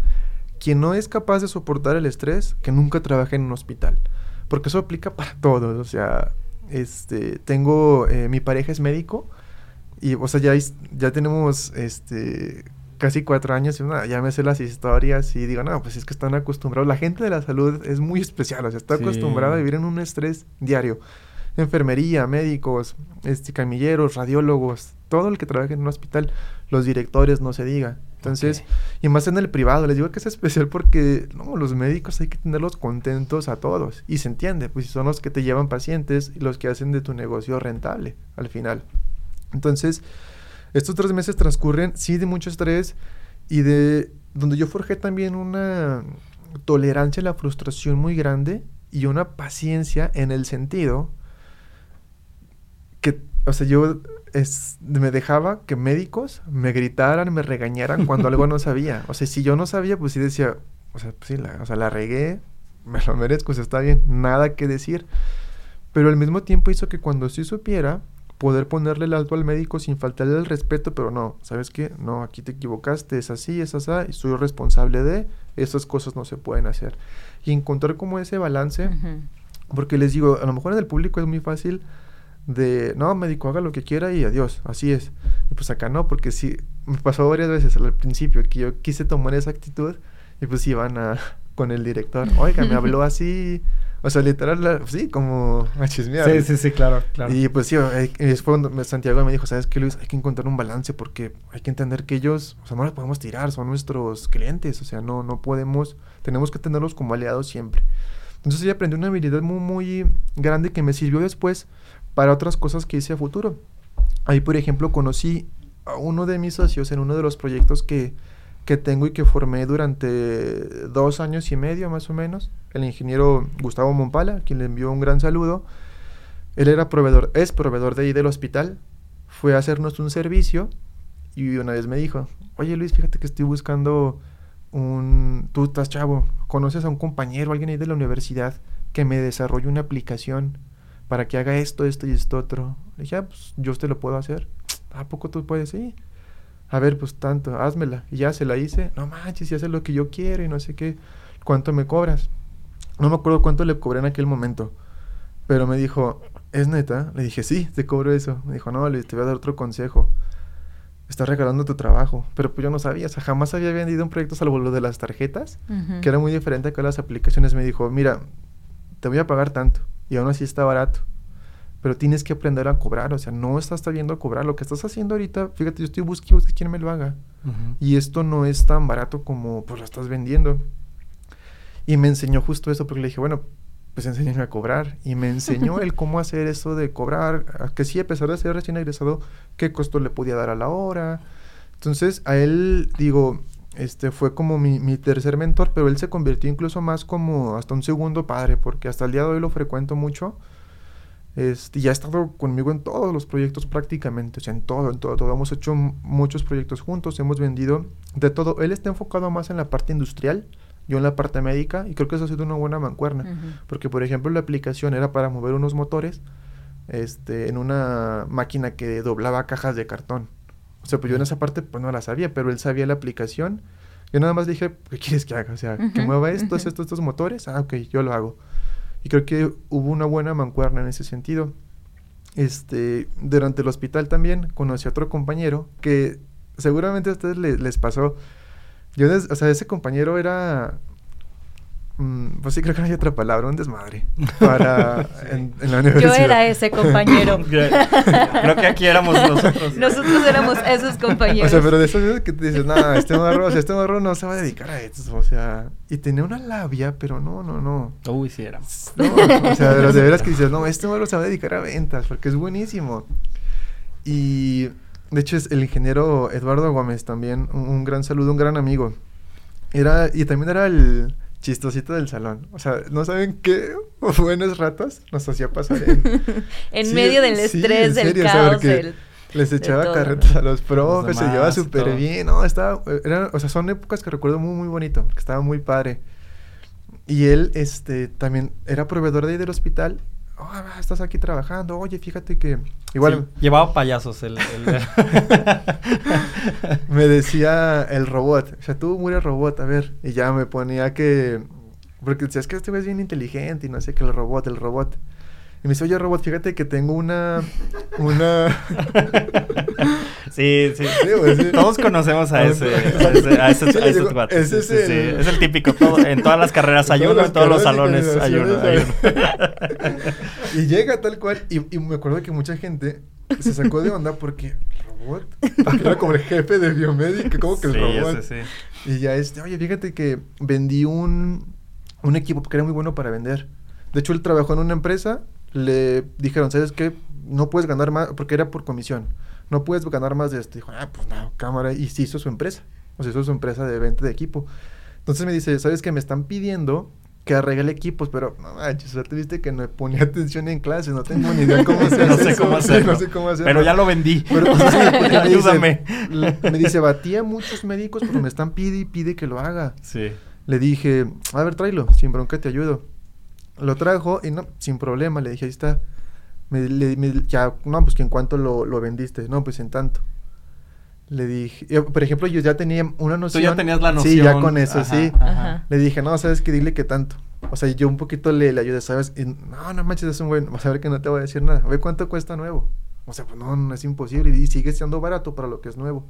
Quien no es capaz de soportar el estrés, que nunca trabaje en un hospital. Porque eso aplica para todos. O sea, este, tengo, eh, mi pareja es médico y, o sea, ya, ya tenemos, este, casi cuatro años y ya me sé las historias y digo, no, pues es que están acostumbrados. La gente de la salud es muy especial, o sea, está Sí. acostumbrada a vivir en un estrés diario. Enfermería, médicos, este, camilleros, radiólogos, todo el que trabaja en un hospital, los directores, no se diga. Entonces, y más en el privado, les digo que es especial porque no, los médicos hay que tenerlos contentos a todos. Y se entiende, pues son los que te llevan pacientes y los que hacen de tu negocio rentable al final. Entonces, estos tres meses transcurren, sí, de mucho estrés y de donde yo forjé también una tolerancia a la frustración muy grande y una paciencia en el sentido o sea, yo es, me dejaba que médicos me gritaran, me regañaran cuando algo no sabía. O sea, si yo no sabía, pues sí decía, o sea, pues sí, la, o sea, la regué, me lo merezco, o sea, está bien, nada que decir. Pero al mismo tiempo hizo que cuando sí supiera, poder ponerle el alto al médico sin faltarle el respeto, pero no, ¿sabes qué? No, aquí te equivocaste, es así, es así, y soy responsable de, esas cosas no se pueden hacer. Y encontrar como ese balance, porque les digo, a lo mejor en el público es muy fácil de, no, médico, haga lo que quiera y adiós, así es. Y pues acá no, porque sí, me pasó varias veces al principio que yo quise tomar esa actitud y pues iban a, con el director, oiga, me habló así, o sea, literal, la- sí, como a chismear. Sí, sí, sí, claro, claro. Y pues sí, eh, y fue cuando me- Santiago me dijo, ¿sabes qué, Luis? Hay que encontrar un balance porque hay que entender que ellos, o sea, no los podemos tirar, son nuestros clientes, o sea, no, no podemos, tenemos que tenerlos como aliados siempre. Entonces yo aprendí una habilidad muy, muy grande que me sirvió después para otras cosas que hice a futuro. Ahí, por ejemplo, conocí a uno de mis socios en uno de los proyectos que, que tengo y que formé durante dos años y medio más o menos, el ingeniero Gustavo Mompala, quien le envió un gran saludo. Él era proveedor, es proveedor de ahí del hospital, fue a hacernos un servicio y una vez me dijo, oye Luis, fíjate que estoy buscando un, tú estás chavo, conoces a un compañero, alguien ahí de la universidad que me desarrolle una aplicación para que haga esto, esto y esto otro. Le dije, ah, pues yo te lo puedo hacer. ¿A poco tú puedes? Sí. A ver, pues tanto, házmela. Y ya se la hice. No manches, si haces lo que yo quiero y no sé qué. ¿Cuánto me cobras? No me acuerdo cuánto le cobré en aquel momento. Pero me dijo, ¿es neta? Le dije, sí, te cobro eso. Me dijo, no, Luis, te voy a dar otro consejo. Estás regalando tu trabajo. Pero pues yo no sabía, o sea, jamás había vendido un proyecto salvo lo de las tarjetas, que era muy diferente a las aplicaciones. Me dijo, mira, te voy a pagar tanto. Y aún así está barato. Pero tienes que aprender a cobrar, o sea, no estás sabiendo cobrar. Lo que estás haciendo ahorita, fíjate, yo estoy buscando, busque quién me lo haga. Y esto no es tan barato como pues lo estás vendiendo. Y me enseñó justo eso porque le dije, bueno, pues enséñame a cobrar. Y me enseñó el cómo hacer eso de cobrar, a que sí, a pesar de ser recién egresado, qué costo le podía dar a la hora. Entonces, a él, digo, este fue como mi, mi tercer mentor, pero él se convirtió incluso más como hasta un segundo padre, porque hasta el día de hoy lo frecuento mucho. Este, y ha estado conmigo en todos los proyectos prácticamente, o sea, en todo, en todo, todo. Hemos hecho muchos proyectos juntos, hemos vendido de todo. Él está enfocado más en la parte industrial, yo en la parte médica, y creo que eso ha sido una buena mancuerna. Porque, por ejemplo, la aplicación era para mover unos motores este, en una máquina que doblaba cajas de cartón. O sea, pues yo en esa parte pues no la sabía, pero él sabía la aplicación. Yo nada más dije, ¿qué quieres que haga? O sea, que mueva estos, ujú. estos, estos motores. Ah, ok, yo lo hago. Y creo que hubo una buena mancuerna en ese sentido. Este, durante el hospital también conocí a otro compañero que seguramente a ustedes le- les pasó. Yo, des- o sea, ese compañero era, pues sí creo que no hay otra palabra, un desmadre para en, en la universidad. Yo era ese compañero. Creo que aquí éramos nosotros. Nosotros éramos esos compañeros. O sea, pero de esas veces que te dices, no, este morro, o sea, este morro no se va a dedicar a esto, o sea, y tenía una labia, pero no, no, no. Uy, sí éramos. No, o sea, de, los de veras que dices, no, este morro se va a dedicar a ventas, porque es buenísimo. Y, de hecho, es el ingeniero Eduardo Gómez también, un, un gran saludo, un gran amigo. Era, y también era el chistosito del salón. O sea, ¿no saben qué buenos ratos nos hacía pasar en... en Sí, medio del sí, estrés, del serio, o sea, caos, del... Les echaba todo. carretas a los profes, se demás llevaba súper bien, no, estaba, era, o sea, son épocas que recuerdo muy, muy bonito, que estaba muy padre. Y él, este, también era proveedor de ahí del hospital. Ah, estás aquí trabajando, oye, fíjate que... Igual Sí, llevaba payasos el... el- me decía el robot, o sea, tú muere robot, a ver, y ya me ponía que... Porque decías que este güey es bien inteligente y no sé qué, el robot, el robot. Y me dice, oye, robot, fíjate que tengo una... Una... Sí, sí. Sí. Todos conocemos a ese, a ese, a ese, Sí, a esos digo, cuates. ese Sí, es el- Es el típico. todo- en todas las carreras hay uno, en todos los salones hay uno. y llega tal cual. Y, y me acuerdo que mucha gente se sacó de onda porque el robot era como el jefe de biomédica, como que el Sí, robot. ese sí. Y ya este, oye, fíjate que vendí un, un equipo que era muy bueno para vender. De hecho, él trabajó en una empresa, le dijeron, ¿sabes qué? No puedes ganar más, porque era por comisión. No puedes ganar más de esto. Dijo, ah, pues no, cámara. Y se hizo su empresa. O sea, hizo su empresa de venta de equipo. Entonces me dice, ¿sabes qué? Me están pidiendo que arregle equipos, pero no manches, suerte viste que no ponía atención en clase, no tengo ni idea cómo se No sé cómo Sí, hacerlo. no sé cómo hacerlo. Pero ya lo vendí. Pero, sí, me Ayúdame. me dice, batí a muchos médicos, pero me están pide y pide que lo haga. Sí. Le dije, a ver, tráelo, sin bronca te ayudo. Lo trajo y no, sin problema, le dije, ahí está. Me, le- me- ya, no, pues que en cuánto lo, lo vendiste. No, pues en tanto. Le dije, yo, por ejemplo, yo ya tenía una Tú noción. ya tenías la noción. Sí, ya con eso, Ajá, sí. Ajá. Le dije, no, sabes que dile que tanto. O sea, yo un poquito le, le ayudé, ¿sabes? Y, no, no manches, es un buen. Vas a ver que no te voy a decir nada. A ver cuánto cuesta nuevo. O sea, pues no, no es imposible. Y, sigue siendo barato para lo que es nuevo.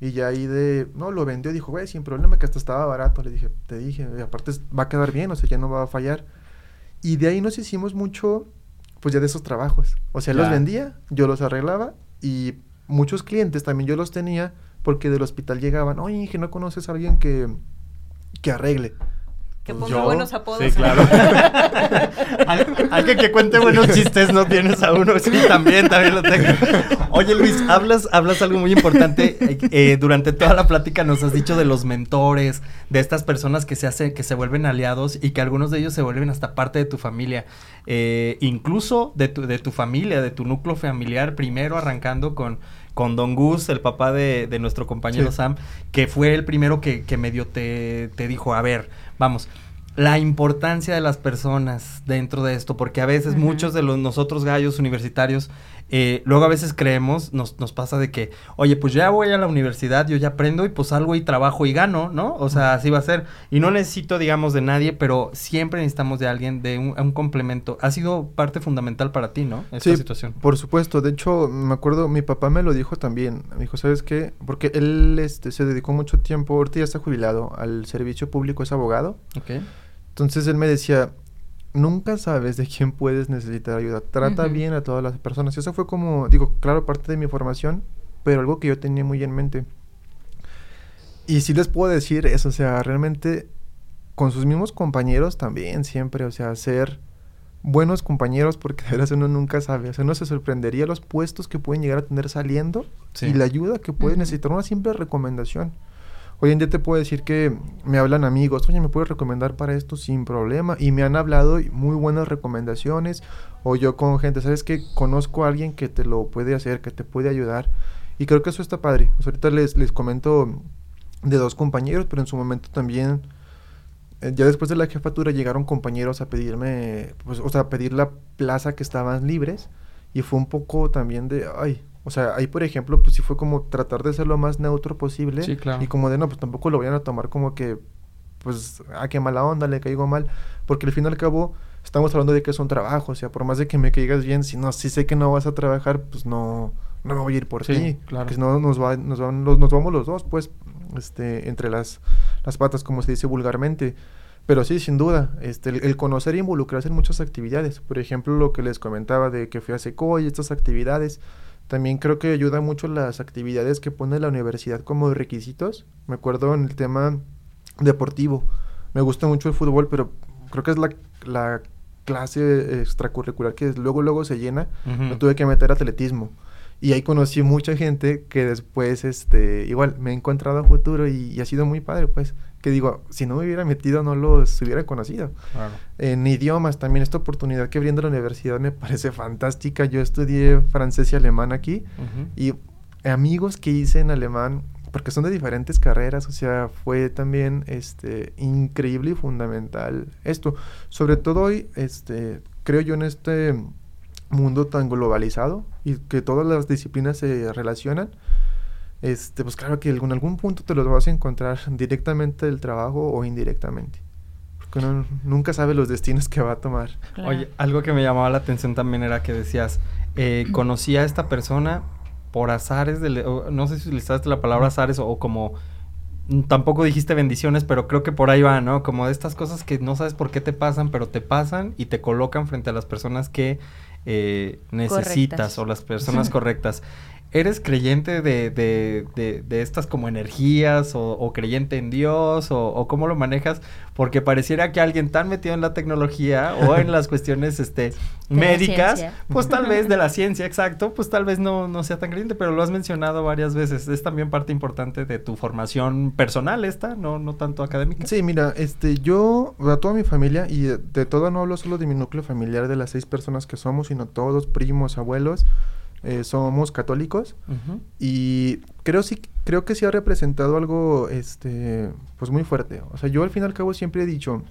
Y ya ahí de. No, lo vendió. Dijo, güey, sin problema, que hasta estaba barato. Le dije, te dije. Aparte va a quedar bien, o sea, ya no va a fallar. Y de ahí nos hicimos mucho, pues ya de esos trabajos. O sea, los vendía, yo los arreglaba. Y muchos clientes también yo los tenía porque del hospital llegaban, oye, Inge, ¿no conoces a alguien que, que arregle? Que Pues ponga yo- buenos apodos. Sí, claro. Al- Alguien que cuente buenos chistes no tienes a uno. Sí, también, también lo tengo. Oye, Luis, hablas, hablas algo muy importante. Eh, eh, durante toda la plática nos has dicho de los mentores, de estas personas que se hacen, que se vuelven aliados y que algunos de ellos se vuelven hasta parte de tu familia. Eh, incluso de tu, de tu familia, de tu núcleo familiar, primero arrancando con, con Don Gus, el papá de, de nuestro compañero Sí. Sam, que fue el primero que, que medio te, te dijo, a ver, vamos, la importancia de las personas dentro de esto, porque a veces muchos de los nosotros gallos universitarios, eh, luego a veces creemos, nos, nos pasa de que, oye, pues ya voy a la universidad, yo ya aprendo y pues salgo y trabajo y gano, ¿no? O sea, así va a ser. Y no necesito, digamos, de nadie, pero siempre necesitamos de alguien, de un, un complemento. Ha sido parte fundamental para ti, ¿no? Esta Sí, situación. Por supuesto, de hecho, me acuerdo, mi papá me lo dijo también. Me dijo, ¿sabes qué? Porque él este, se dedicó mucho tiempo, ahorita ya está jubilado, al servicio público, es abogado. Ok. Entonces él me decía, nunca sabes de quién puedes necesitar ayuda. Trata bien a todas las personas. Y eso fue como, digo, claro, parte de mi formación, pero algo que yo tenía muy en mente. Y sí les puedo decir eso, o sea, realmente con sus mismos compañeros también, siempre, o sea, ser buenos compañeros porque de veras uno nunca sabe, o sea, uno se sorprendería los puestos que pueden llegar a tener saliendo Sí. y la ayuda que puede necesitar, una simple recomendación. Hoy en día te puedo decir que me hablan amigos, oye, ¿me puedes recomendar para esto sin problema? Y me han hablado muy buenas recomendaciones. O yo con gente, ¿sabes qué? Conozco a alguien que te lo puede hacer, que te puede ayudar. Y creo que eso está padre. O sea, ahorita les, les comento de dos compañeros, pero en su momento también, eh, ya después de la jefatura llegaron compañeros a pedirme, pues, o sea, a pedir la plaza que estaban libres. Y fue un poco también de, ay, o sea, ahí por ejemplo, pues sí fue como tratar de ser lo más neutro posible. Sí, claro. Y como de, no, pues tampoco lo vayan a tomar como que, pues, a qué mala onda, le caigo mal. Porque al fin y al cabo, estamos hablando de que es un trabajo. O sea, por más de que me caigas bien, si no, si sé que no vas a trabajar, pues no, no me voy a ir por Sí, ti. claro. Porque si no, nos, va, nos, van los- nos vamos los dos, pues, este, entre las, las patas, como se dice vulgarmente. Pero sí, sin duda, este, el, el conocer e involucrarse en muchas actividades. Por ejemplo, lo que les comentaba de que fui a Secoy, estas actividades. También creo que ayuda mucho las actividades que pone la universidad como requisitos. Me acuerdo en el tema deportivo. Me gusta mucho el fútbol, pero creo que es la, la clase extracurricular que luego luego se llena. Me tuve que meter atletismo. Y ahí conocí mucha gente que después, este, igual, me he encontrado a futuro y, y ha sido muy padre, pues. Que digo, si no me hubiera metido, no los hubiera conocido. Claro. En idiomas también, esta oportunidad que brinda la universidad me parece fantástica. Yo estudié francés y alemán aquí y amigos que hice en alemán, porque son de diferentes carreras, o sea, fue también este, increíble y fundamental esto. Sobre todo hoy, este, creo yo en este mundo tan globalizado y que todas las disciplinas se relacionan. Este, pues claro que en algún punto te los vas a encontrar directamente del trabajo o indirectamente. Porque que uno nunca sabe los destinos que va a tomar. Claro. Oye, algo que me llamaba la atención también era que decías, eh, conocí a esta persona por azares, de, no sé si utilizaste la palabra azares o, o como mm, tampoco dijiste bendiciones, pero creo que por ahí va, ¿no? Como de estas cosas que no sabes por qué te pasan, pero te pasan y te colocan frente a las personas que eh, necesitas Correctas. o las personas correctas. ¿Eres creyente de, de, de, de estas como energías o, o creyente en Dios o, o cómo lo manejas? Porque pareciera que alguien tan metido en la tecnología o en las cuestiones este, médicas, pues tal vez de la ciencia, exacto, pues tal vez no, no sea tan creyente, pero lo has mencionado varias veces. Es también parte importante de tu formación personal esta, no, no tanto académica. Sí, mira, este, yo, a toda mi familia, y de, de todo no hablo solo de mi núcleo familiar, de las seis personas que somos, sino todos, primos, abuelos, eh, somos católicos. Y creo sí, creo que sí ha representado algo, este, pues muy fuerte. O sea, yo al fin y al cabo siempre he dicho,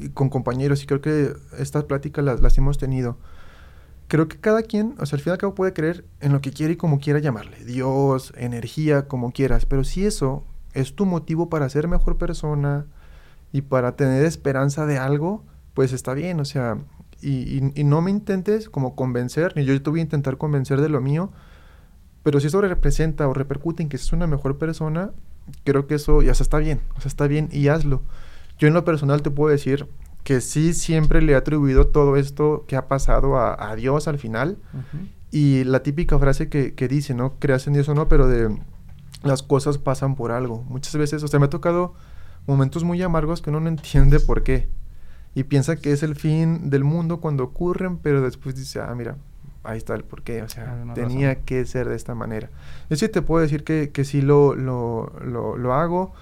y con compañeros, y creo que estas pláticas las, las hemos tenido. Creo que cada quien, o sea, al fin y al cabo puede creer en lo que quiere y como quiera llamarle. Dios, energía, como quieras. Pero si eso es tu motivo para ser mejor persona y para tener esperanza de algo, pues está bien. O sea, y, y- y no me intentes como convencer, ni yo te voy a intentar convencer de lo mío. Pero si eso representa o repercute en que seas una mejor persona, creo que eso ya está bien. O sea, está bien y hazlo. Yo en lo personal te puedo decir que sí siempre le he atribuido todo esto que ha pasado a, a Dios al final. Ujú. Y la típica frase que, que dice, ¿no? Creas en Dios o no, pero de las cosas pasan por algo. Muchas veces, o sea, me ha tocado momentos muy amargos que uno no entiende por qué. Y piensa que es el fin del mundo cuando ocurren, pero después dice, ah, mira, ahí está el porqué. O sea, tenía razón. que ser de esta manera. Yo sí te puedo decir que, que sí lo, lo, lo, lo hago.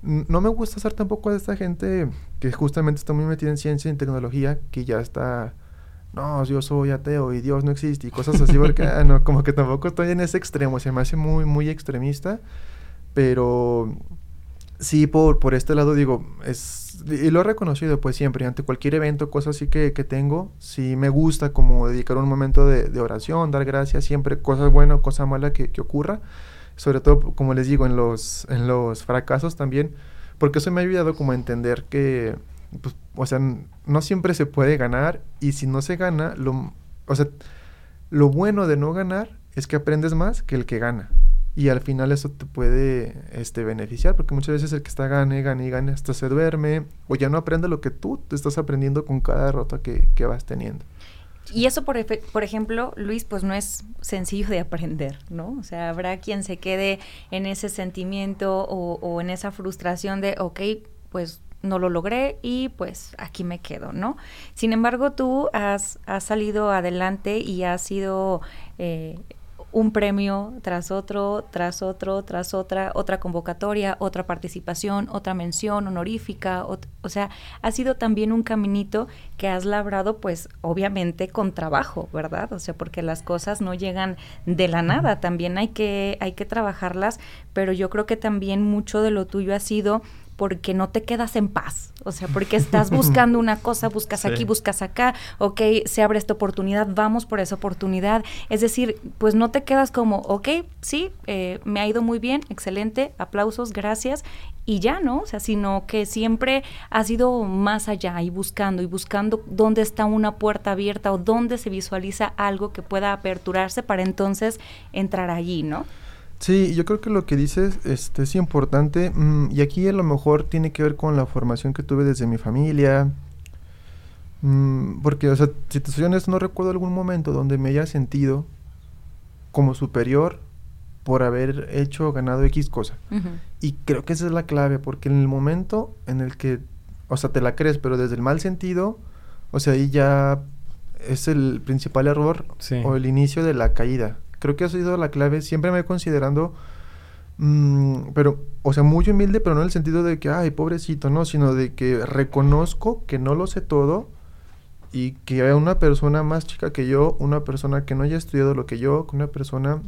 No me gusta ser tampoco de esta gente que justamente está muy metida en ciencia y en tecnología, que ya está, no, yo soy ateo y Dios no existe y cosas así, porque ah, no, como que tampoco estoy en ese extremo, se me hace muy, muy extremista, pero sí, por, por este lado digo, es, y lo he reconocido pues siempre, ante cualquier evento, cosas así que, que tengo, sí me gusta como dedicar un momento de, oración, dar gracias, siempre cosas buenas, cosas malas que, que ocurra, sobre todo como les digo, en los, en los fracasos también, porque eso me ha ayudado como a entender que, pues, o sea, no siempre se puede ganar y si no se gana, lo, o sea, lo bueno de no ganar es que aprendes más que el que gana. Y al final eso te puede este, beneficiar, porque muchas veces el que está gane, gane y gane hasta se duerme, o ya no aprende lo que tú te estás aprendiendo con cada derrota que, que vas teniendo. Y eso, por, por ejemplo, Luis, pues no es sencillo de aprender, ¿no? O sea, habrá quien se quede en ese sentimiento o, en esa frustración de, ok, pues no lo logré y pues aquí me quedo, ¿no? Sin embargo, tú has, has salido adelante y has sido eh, un premio tras otro, tras otro, tras otra, otra convocatoria, otra participación, otra mención honorífica, o sea, ha sido también un caminito que has labrado, pues obviamente con trabajo, ¿verdad? O sea, porque las cosas no llegan de la nada, también hay que, hay que trabajarlas, pero yo creo que también mucho de lo tuyo ha sido porque no te quedas en paz, o sea, porque estás buscando una cosa, buscas Sí. aquí, buscas acá, ok, se abre esta oportunidad, vamos por esa oportunidad, es decir, pues no te quedas como, ok, sí, eh, me ha ido muy bien, excelente, aplausos, gracias, y ya, ¿no? O sea, sino que siempre has ido más allá y buscando y buscando dónde está una puerta abierta o dónde se visualiza algo que pueda aperturarse para entonces entrar allí, ¿no? Sí, yo creo que lo que dices este, es importante mm, y aquí a lo mejor tiene que ver con la formación que tuve desde mi familia. Mm, porque, o sea, si te soy honesto, no recuerdo algún momento donde me haya sentido como superior por haber hecho o ganado X cosa. Y creo que esa es la clave, porque en el momento en el que, o sea, te la crees, pero desde el mal sentido, o sea, ahí ya es el principal error Sí. o el inicio de la caída. Creo que ha sido la clave. Siempre me he considerando, mm, pero, o sea, muy humilde, pero no en el sentido de que, ay, pobrecito, no, sino de que reconozco que no lo sé todo y que hay una persona más chica que yo, una persona que no haya estudiado lo que yo, una persona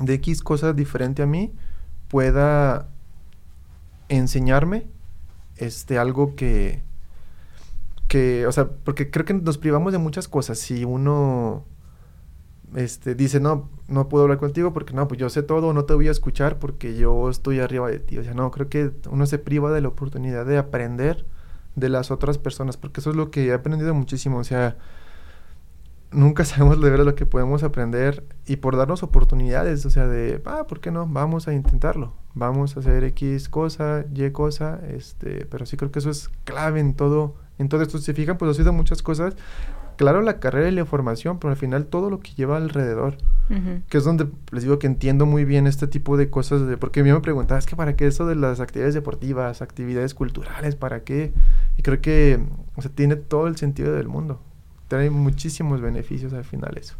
de X cosas diferente a mí pueda enseñarme este algo que que o sea porque creo que nos privamos de muchas cosas si uno este dice no no puedo hablar contigo porque no pues yo sé todo no te voy a escuchar porque yo estoy arriba de ti o sea no creo que uno se priva de la oportunidad de aprender de las otras personas, porque eso es lo que he aprendido muchísimo, o sea, nunca sabemos de verdad lo que podemos aprender y por darnos oportunidades, o sea, de, ah, ¿por qué no? Vamos a intentarlo, vamos a hacer X cosa, Y cosa, este, pero sí creo que eso es clave en todo, en todo esto. Si se fijan, pues ha sido muchas cosas. Claro, la carrera y la información, pero al final todo lo que lleva alrededor, que es donde les digo que entiendo muy bien este tipo de cosas, de, porque a mí me preguntaba, es que para qué eso de las actividades deportivas, actividades culturales, para qué? Y creo que, o sea, tiene todo el sentido del mundo trae muchísimos beneficios al final eso.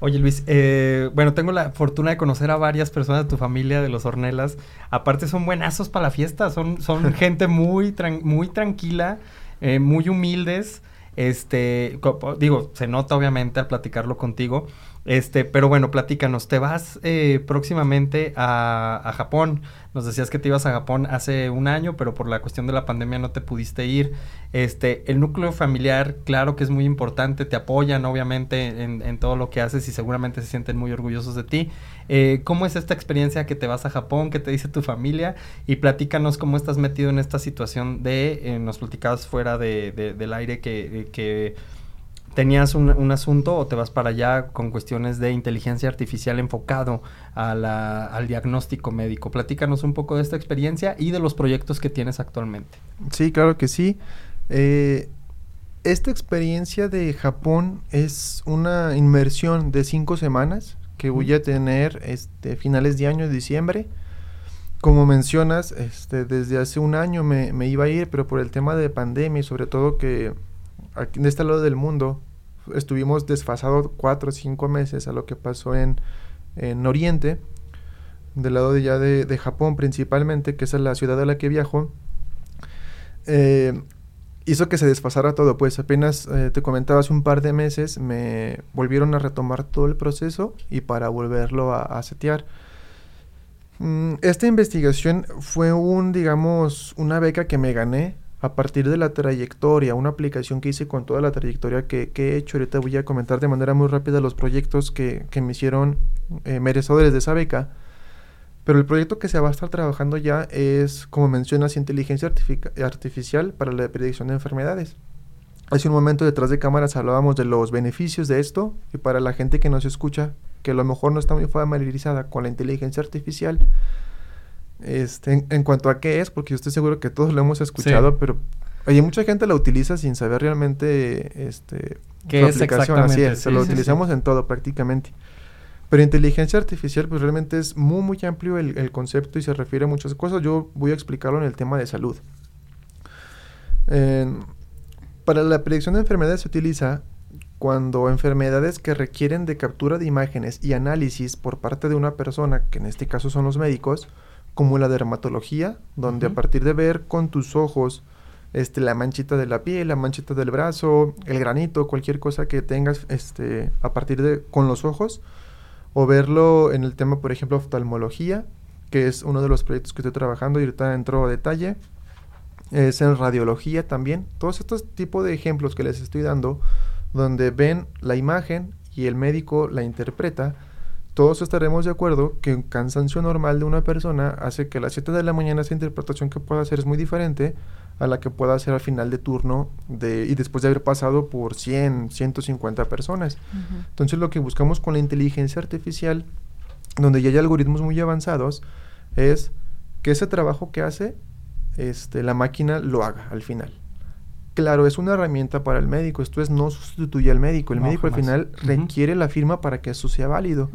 Oye Luis, eh, bueno, tengo la fortuna de conocer a varias personas de tu familia, de los Ornelas. Aparte son buenazos para la fiesta, son, son gente muy, muy tranquila, eh, muy humildes. Este, digo, se nota obviamente al platicarlo contigo. Este, pero bueno, platícanos, te vas eh, próximamente a, a, Japón. Nos decías que te ibas a Japón hace un año, pero por la cuestión de la pandemia no te pudiste ir. Este, el núcleo familiar, claro que es muy importante, te apoyan obviamente en, en todo lo que haces y seguramente se sienten muy orgullosos de ti. Eh, ¿Cómo es esta experiencia que te vas a Japón? ¿Qué te dice tu familia? Y platícanos cómo estás metido en esta situación de, eh, nos platicabas fuera de, de, del aire que tenías un, asunto o te vas para allá con cuestiones de inteligencia artificial enfocado al diagnóstico médico. Platícanos un poco de esta experiencia y de los proyectos que tienes actualmente. Sí, claro que sí. Eh, esta experiencia de Japón es una inmersión de cinco semanas que voy a tener este, finales de año, diciembre. Como mencionas, este, desde hace un año me, me iba a ir, pero por el tema de pandemia y sobre todo que aquí en este lado del mundo estuvimos desfasados cuatro o cinco meses a lo que pasó en, en Oriente, del lado de ya de, Japón principalmente, que es la ciudad a la que viajo, eh, hizo que se desfasara todo. Pues apenas eh, te comentaba hace un par de meses, me volvieron a retomar todo el proceso y para volverlo a, a setear. Mm, esta investigación fue un, digamos, una beca que me gané a partir de la trayectoria, una aplicación que hice con toda la trayectoria que, he hecho, ahorita voy a comentar de manera muy rápida los proyectos que, me hicieron eh, merecedores de esa beca. Pero el proyecto que se va a estar trabajando ya es, como mencionas, inteligencia artificial para la predicción de enfermedades. Hace un momento detrás de cámaras hablábamos de los beneficios de esto y para la gente que nos escucha, que a lo mejor no está muy familiarizada con la inteligencia artificial, este, en, cuanto a qué es, porque yo estoy seguro que todos lo hemos escuchado, pero hay mucha gente la utiliza sin saber realmente este, ¿Qué es aplicación. Así es, se lo utilizamos en todo prácticamente. Pero inteligencia artificial, pues realmente es muy, muy amplio el, concepto y se refiere a muchas cosas. Yo voy a explicarlo en el tema de salud. para la predicción de enfermedades se utiliza cuando enfermedades que requieren de captura de imágenes y análisis por parte de una persona, que en este caso son los médicos, como la dermatología, donde a partir de ver con tus ojos este, la manchita de la piel, la manchita del brazo, el granito, cualquier cosa que tengas este, a partir de con los ojos, o verlo en el tema, por ejemplo, oftalmología, que es uno de los proyectos que estoy trabajando y ahorita entro a detalle, es en radiología también. Todos estos tipos de ejemplos que les estoy dando, donde ven la imagen y el médico la interpreta, todos estaremos de acuerdo que un cansancio normal de una persona hace que a las 7 de la mañana esa interpretación que pueda hacer es muy diferente a la que pueda hacer al final de turno de, y después de haber pasado por 100, 150 personas. Entonces lo que buscamos con la inteligencia artificial, donde ya hay algoritmos muy avanzados, es que ese trabajo que hace, este, la máquina lo haga al final. Claro, es una herramienta para el médico, esto es no sustituye al médico, el médico al final requiere la firma para que eso sea válido.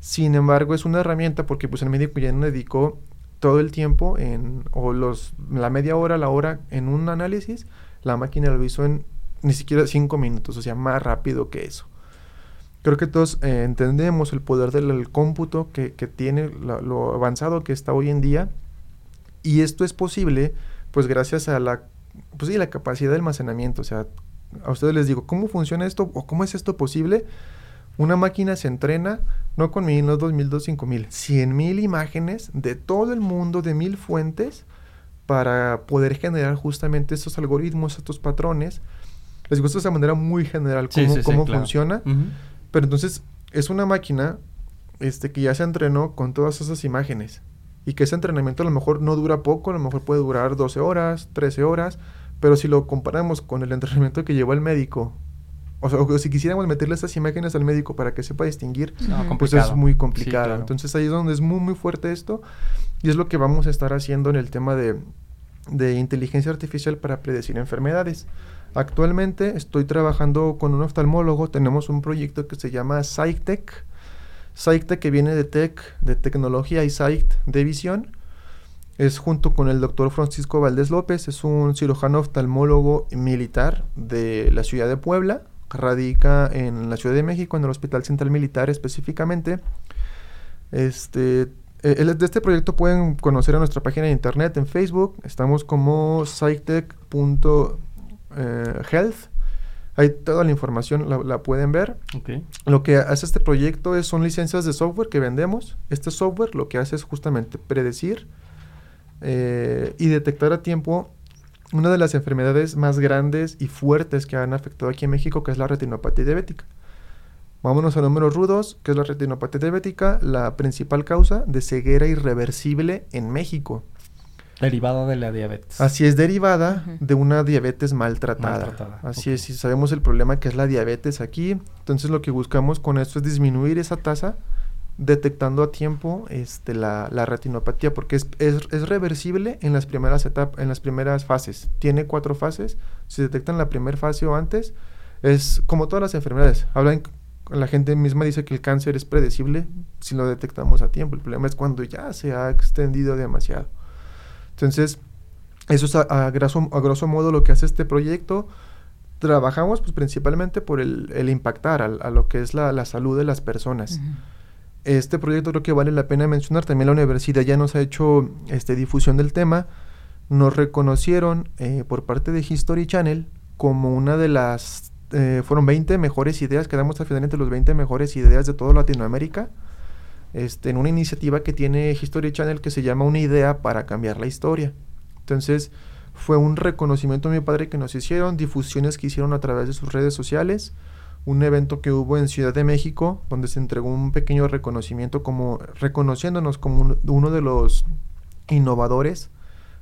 Sin embargo, es una herramienta porque pues el médico ya no dedicó todo el tiempo en o los la media hora, la hora en un análisis, la máquina lo hizo en ni siquiera cinco minutos, o sea, más rápido que eso. Creo que todos eh, entendemos el poder del cómputo que, tiene, lo avanzado que está hoy en día, y esto es posible pues gracias a la pues sí, la capacidad de almacenamiento. O sea, a ustedes les digo, ¿cómo funciona esto o cómo es esto posible? Una máquina se entrena, no con mil, no dos mil, dos cinco mil, cien mil imágenes de todo el mundo, de mil fuentes, para poder generar justamente estos algoritmos, estos patrones. Les gusta de esa manera muy general cómo, cómo funciona. Pero entonces es una máquina este, que ya se entrenó con todas esas imágenes y que ese entrenamiento a lo mejor no dura poco, a lo mejor puede durar 12 horas, 13 horas, Pero si lo comparamos con el entrenamiento que llevó el médico, o sea, o si quisiéramos meterle estas imágenes al médico para que sepa distinguir, No, pues es muy Sí, complicado. claro. Entonces ahí es donde es muy, muy fuerte esto. Y es lo que vamos a estar haciendo en el tema de, de inteligencia artificial para predecir enfermedades. Actualmente estoy trabajando con un oftalmólogo. Tenemos un proyecto que se llama SciTech. SciTech que viene de tech, de tecnología y Sight de visión. Es junto con el doctor Francisco Valdés López. Es un cirujano oftalmólogo militar de la ciudad de Puebla. Radica en la Ciudad de México, en el Hospital Central Militar específicamente. Este, eh, el- de este proyecto pueden conocer a nuestra página de internet en Facebook. Estamos como scitech.health. Ahí toda la información la, la pueden ver. Lo que hace este proyecto es, son licencias de software que vendemos. Este software lo que hace es justamente predecir eh, y detectar a tiempo una de las enfermedades más grandes y fuertes que han afectado aquí en México, que es la retinopatía diabética. Vámonos a números rudos, que es la retinopatía diabética, la principal causa de ceguera irreversible en México. Derivada de la diabetes. Así es derivada de una diabetes maltratada. Maltratada, Así es, y sabemos el problema que es la diabetes aquí. Entonces lo que buscamos con esto es disminuir esa tasa detectando a tiempo este, la, la retinopatía, porque es, es, reversible en las primeras etapas, en las primeras fases. Tiene cuatro fases. Si detectan la primera fase o antes, es como todas las enfermedades. Hablan, la gente misma dice que el cáncer es predecible si lo detectamos a tiempo. El problema es cuando ya se ha extendido demasiado. Entonces, eso es a, grosso, modo lo que hace este proyecto. Trabajamos pues principalmente por el, impactar a, lo que es la, la salud de las personas. Este proyecto creo que vale la pena mencionar. También la universidad ya nos ha hecho este, difusión del tema. Nos reconocieron eh, por parte de History Channel como una de las... eh, fueron 20 mejores ideas, quedamos al final entre los 20 mejores ideas de toda Latinoamérica. Este, en una iniciativa que tiene History Channel que se llama Una idea para cambiar la historia. Entonces, fue un reconocimiento muy padre que nos hicieron, difusiones que hicieron a través de sus redes sociales, un evento que hubo en Ciudad de México, donde se entregó un pequeño reconocimiento como reconociéndonos como un- uno de los innovadores.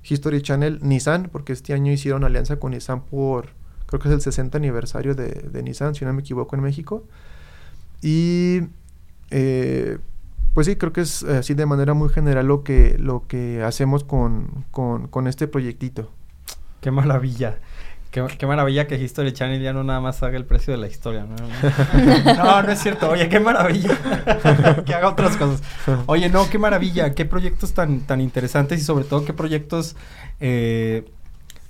History Channel, Nissan, porque este año hicieron alianza con Nissan por, creo que es el 60 aniversario de, de Nissan, si no me equivoco, en México. Y eh, pues sí, creo que es así de manera muy general lo que, lo que hacemos con, con, con este proyectito. Qué maravilla. Qué, qué maravilla que History Channel ya no nada más haga el precio de la historia. No, no, no es cierto. Oye, qué maravilla. que haga otras cosas. Oye, no, qué maravilla. Qué proyectos tan, tan interesantes y sobre todo qué proyectos eh,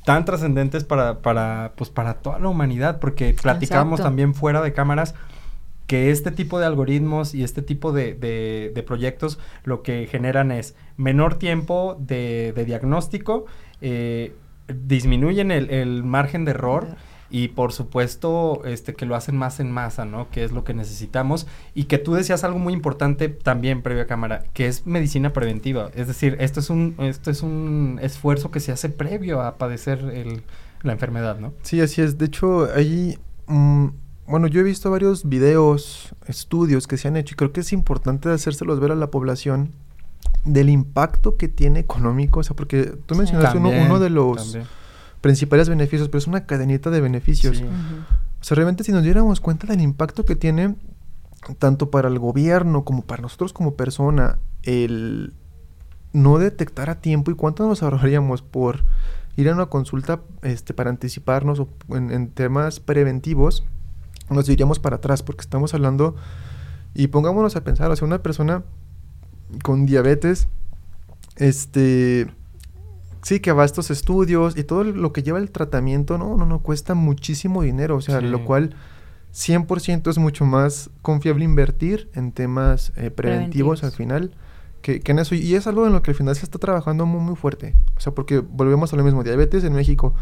tan trascendentes para, para, pues, para toda la humanidad. Porque platicamos Exacto. también fuera de cámaras que este tipo de algoritmos y este tipo de, de- de proyectos lo que generan es menor tiempo de, de diagnóstico, eh, disminuyen el, el margen de error y por supuesto este que lo hacen más en masa, ¿no? Que es lo que necesitamos y que tú decías algo muy importante también previo a cámara, que es medicina preventiva, es decir, esto es un esto es un esfuerzo que se hace previo a padecer el- la enfermedad, ¿no? Sí, así es. De hecho, ahí, mm, bueno, yo he visto varios videos, estudios que se han hecho y creo que es importante hacérselos ver a la población del impacto que tiene económico, o sea, porque tú Sí. mencionaste uno, También, uno de los también. principales beneficios, pero es una cadenita de beneficios. Sí. O sea, realmente si nos diéramos cuenta del impacto que tiene tanto para el gobierno como para nosotros como persona el no detectar a tiempo y cuánto nos ahorraríamos por ir a una consulta este, para anticiparnos o en, en temas preventivos, nos iríamos para atrás porque estamos hablando y pongámonos a pensar, o sea, una persona con diabetes, este, sí que va a estos estudios y todo lo que lleva el tratamiento, no, no, no, cuesta muchísimo dinero, o sea, Sí. lo cual 100% es mucho más confiable invertir en temas eh, preventivos, Preventivos. al final que, que en eso. Y es algo en lo que al final se está trabajando muy, muy fuerte. O sea, porque volvemos a lo mismo, diabetes en México,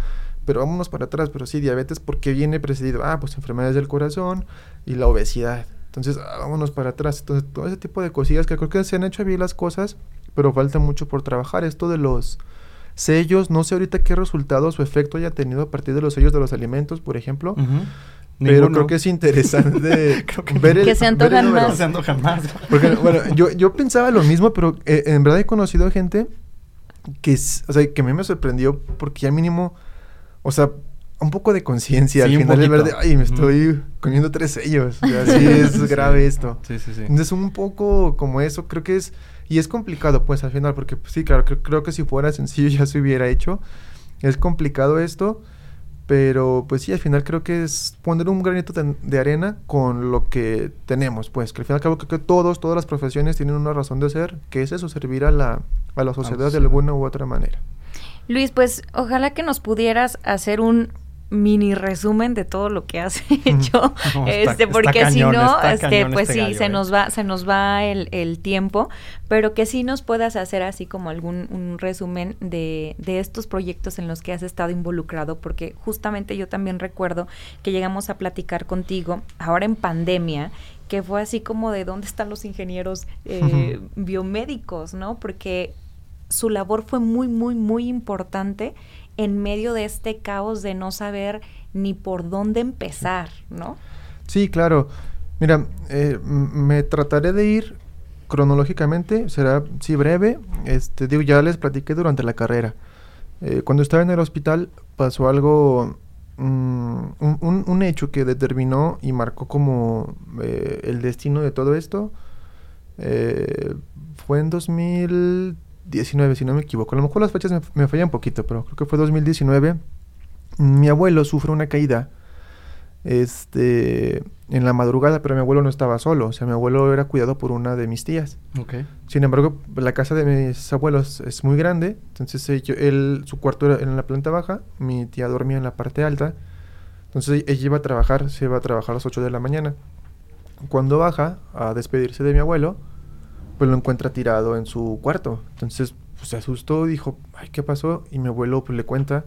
pero vámonos para atrás, pero sí, diabetes porque viene precedido, ah, pues enfermedades del corazón y la obesidad. Entonces, ah, vámonos para atrás. Entonces, todo ese tipo de cosillas que creo que se han hecho bien las cosas, pero falta mucho por trabajar. Esto de los sellos, no sé ahorita qué resultados o efecto haya tenido a partir de los sellos de los alimentos, por ejemplo. Ujú. Pero Ninguno. creo que es interesante Creo que ver el, Que se ver el antojan. No más. se antojan más. Porque, bueno, yo, yo pensaba lo mismo, pero eh, en verdad he conocido gente que, es- o sea, que a mí me sorprendió porque ya mínimo o sea, un poco de conciencia. Sí, Al final es verdad, ay, me estoy comiendo tres sellos. O sea, sí es grave esto. Sí, sí, sí. Entonces, un poco como eso, creo que es. Y es complicado, pues, al final, porque pues, sí, claro, creo, creo que si fuera sencillo ya se hubiera hecho. Es complicado esto, pero pues sí, al final creo que es poner un granito de, de arena con lo que tenemos, pues, que al final creo que todos, todas las profesiones tienen una razón de ser, que es eso, servir a la, a la sociedad de alguna u otra manera. Luis, pues ojalá que nos pudieras hacer un mini resumen de todo lo que has hecho, No, está- este, porque si no, este, pues este sí, gallo, se eh. nos va, se nos va el, el tiempo, pero que sí nos puedas hacer así como algún un resumen de, de estos proyectos en los que has estado involucrado, porque justamente yo también recuerdo que llegamos a platicar contigo ahora en pandemia, que fue así como de dónde están los ingenieros eh, biomédicos, ¿no? Porque su labor fue muy, muy, muy importante en medio de este caos de no saber ni por dónde empezar, ¿no? Sí, claro. Mira, eh, me trataré de ir cronológicamente, será sí breve. Este, digo, ya les platiqué durante la carrera. Eh, cuando estaba en el hospital pasó algo, mm, un, hecho que determinó y marcó como eh, el destino de todo esto. Eh, fue en 2019, si no me equivoco. A lo mejor las fechas me, me fallan un poquito, pero creo que fue 2019. Mi abuelo sufre una caída este, en la madrugada, pero mi abuelo no estaba solo, o sea, mi abuelo era cuidado por una de mis tías. Ok. Sin embargo, la casa de mis abuelos es muy grande, entonces ello- él, su cuarto era en la planta baja, mi tía dormía en la parte alta, entonces ella iba a trabajar, se iba a trabajar a las 8 de la mañana. Cuando baja a despedirse de mi abuelo, pues lo encuentra tirado en su cuarto. Entonces pues, se asustó, dijo, ay, ¿qué pasó? Y mi abuelo pues le cuenta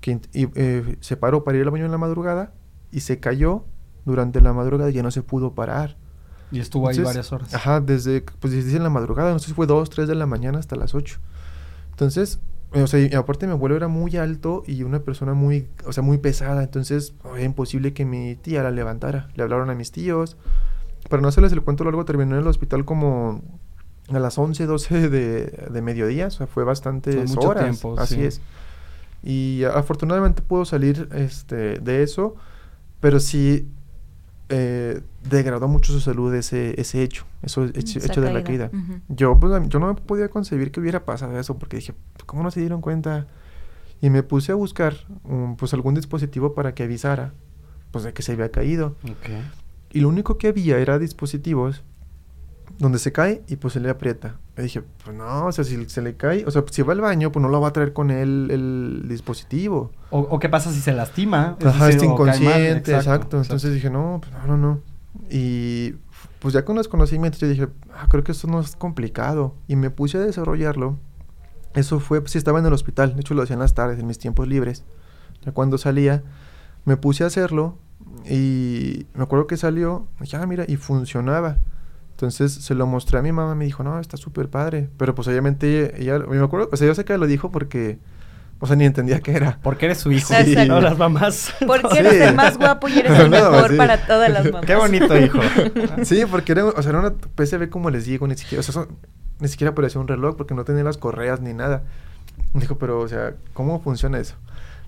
que y, eh, se paró para ir al baño en la madrugada y se cayó durante la madrugada y ya no se pudo parar. Y estuvo ahí varias horas. Ajá, desde, pues desde la madrugada, no sé si fue 2, 3 de la mañana hasta las 8. Entonces, eh, o sea, y aparte mi abuelo era muy alto y una persona muy, o sea, muy pesada, entonces era imposible que mi tía la levantara. Le hablaron a mis tíos. Para no hacerles el cuento largo, terminó en el hospital como a las 11, 12 de, de mediodía, o sea, fue bastantes mucho horas. tiempo, así sí. es. Y afortunadamente pudo salir este, de eso, pero sí eh, degradó mucho su salud ese, ese hecho, eso hecho, Esa hecho de la caída. caída, ujú. Yo, pues, yo no me podía concebir que hubiera pasado eso, porque dije, ¿cómo no se dieron cuenta? Y me puse a buscar, um, pues, algún dispositivo para que avisara, pues, de que se había caído. Ok. Y lo único que había era dispositivos donde se cae y pues se le aprieta. Y dije, pues no, o sea, si se le cae, o sea, si va al baño, pues no lo va a traer con él el dispositivo. O, o qué pasa si se lastima? Es Ajá, decir, está mal, inconsciente, exacto, Entonces dije, no, pues no, no, no. Y pues ya con los conocimientos yo dije, ah, creo que eso no es complicado. Y me puse a desarrollarlo. Eso fue, pues sí estaba en el hospital, de hecho lo hacía en las tardes, en mis tiempos libres. Ya cuando salía, me puse a hacerlo y me acuerdo que salió, dije, ah, mira, y funcionaba. Entonces se lo mostré a mi mamá, me dijo, no, está súper padre. Pero pues obviamente ella, me acuerdo, o sea, yo sé que lo dijo porque, o sea, ni entendía qué era. Porque eres su hijo. Sí. No, las mamás. Porque Sí. eres el más guapo y eres el No, mejor sí. para todas las mamás. Qué bonito hijo. Sí, porque era, o sea, era una PCB como les digo, ni siquiera, o sea, son- ni siquiera parecía un reloj porque no tenía las correas ni nada. Dijo, pero, o sea, ¿cómo funciona eso?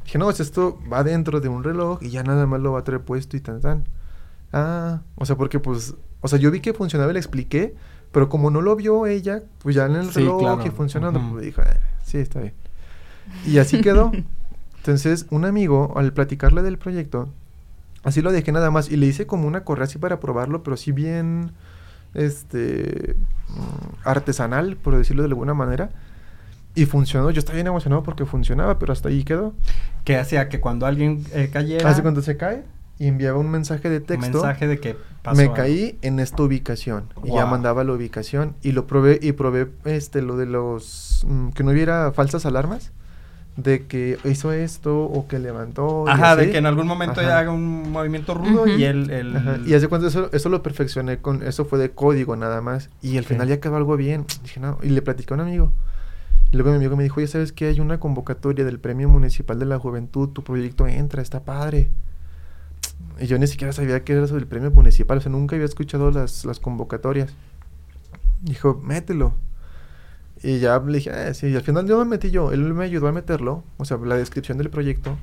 Dije, no, o sea, esto va dentro de un reloj y ya nada más lo va a traer puesto y tan tan. Ah, o sea, porque pues, o sea, yo vi que funcionaba y le expliqué, pero como no lo vio ella, pues ya en el Sí, reloj claro. y funcionando, Ujú. pues dijo, "Ah, sí, está bien. Y así quedó. Entonces, un amigo, al platicarle del proyecto, así lo dejé nada más y le hice como una correa así para probarlo, pero sí bien, este, mm, artesanal, por decirlo de alguna manera. Y funcionó. Yo estaba bien emocionado porque funcionaba, pero hasta ahí quedó. Que hacía que cuando alguien eh, cayera. Hace cuando se cae y enviaba un mensaje de un texto. mensaje de que pasó me algo. caí en esta ubicación y ya mandaba la ubicación y lo probé y probé este lo de los mm, que no hubiera falsas alarmas de que hizo esto o que levantó Ajá, de que en algún momento Ajá. ya haga un movimiento rudo y él. Ajá, Y hace cuenta eso, eso lo perfeccioné con eso fue de código nada más y al final ya quedó algo bien. Dije, no, y le platicé a un amigo. Y luego mi amigo me dijo, "Ya sabes que hay una convocatoria del Premio Municipal de la Juventud, tu proyecto entra, está padre." Y yo ni siquiera sabía que era eso del premio municipal, o sea, nunca había escuchado las, las convocatorias. Dijo, mételo. Y ya le dije, ah, sí, y al final yo me metí yo, él me ayudó a meterlo, o sea, la descripción del proyecto.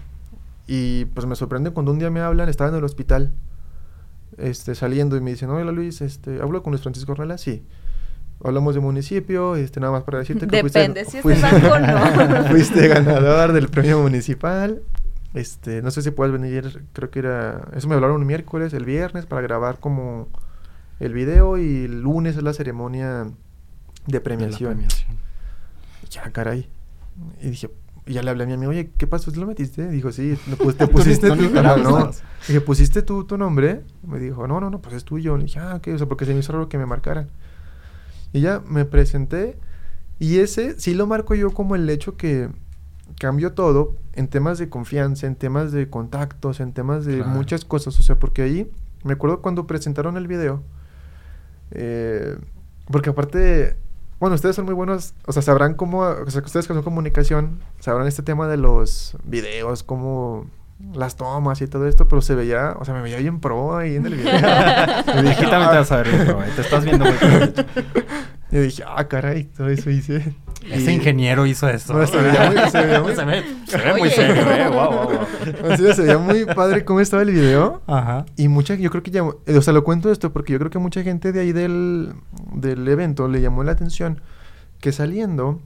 Y pues me sorprende cuando un día me hablan, estaba en el hospital, este, saliendo y me dicen, hola Luis, este, ¿hablo con Luis Francisco Ornella? Sí. Hablamos de municipio, este, nada más para decirte que Depende, fuiste, si es fuiste- banco, no. fuiste ganador del premio municipal. Este, no sé si puedes venir, creo que era, eso me hablaron un miércoles, el viernes, para grabar como el video y el lunes es la ceremonia de De premiación. premiación. Ya, caray. Y dije, y ya le hablé a mi amigo, oye, ¿qué pasó? ¿Tú lo metiste? Dijo, sí, pus- te pusiste Tú no. Dije, ¿pusiste tú tu nombre? Me dijo, no, no, no, pues es tuyo. Le dije, ah, ok, o sea, porque se me hizo raro que me marcaran. Y ya me presenté. Y ese sí lo marco yo como el hecho que cambió todo en temas de confianza, en temas de contactos, en temas de Claro. muchas cosas. O sea, porque ahí, me acuerdo cuando presentaron el video, eh, porque aparte, bueno, ustedes son muy buenos, o sea, sabrán cómo, o sea, que ustedes que son comunicación, sabrán este tema de los videos, cómo las tomas y todo esto, pero se veía, o sea, me veía bien pro ahí en el video. Y dije, Aquí también te vas a ver, bien, eh, te estás viendo muy bien. Y dije, ah, caray, todo eso hice. Ese Y- ingeniero hizo eso. No, se veía muy- se veía muy- Se ve, se ve muy serio, eh. Wow, wow, wow. O sea, se veía muy padre cómo estaba el video. Ajá. Y mucha, yo creo que llamó, o sea, lo cuento esto porque yo creo que mucha gente de ahí del, del evento le llamó la atención que saliendo,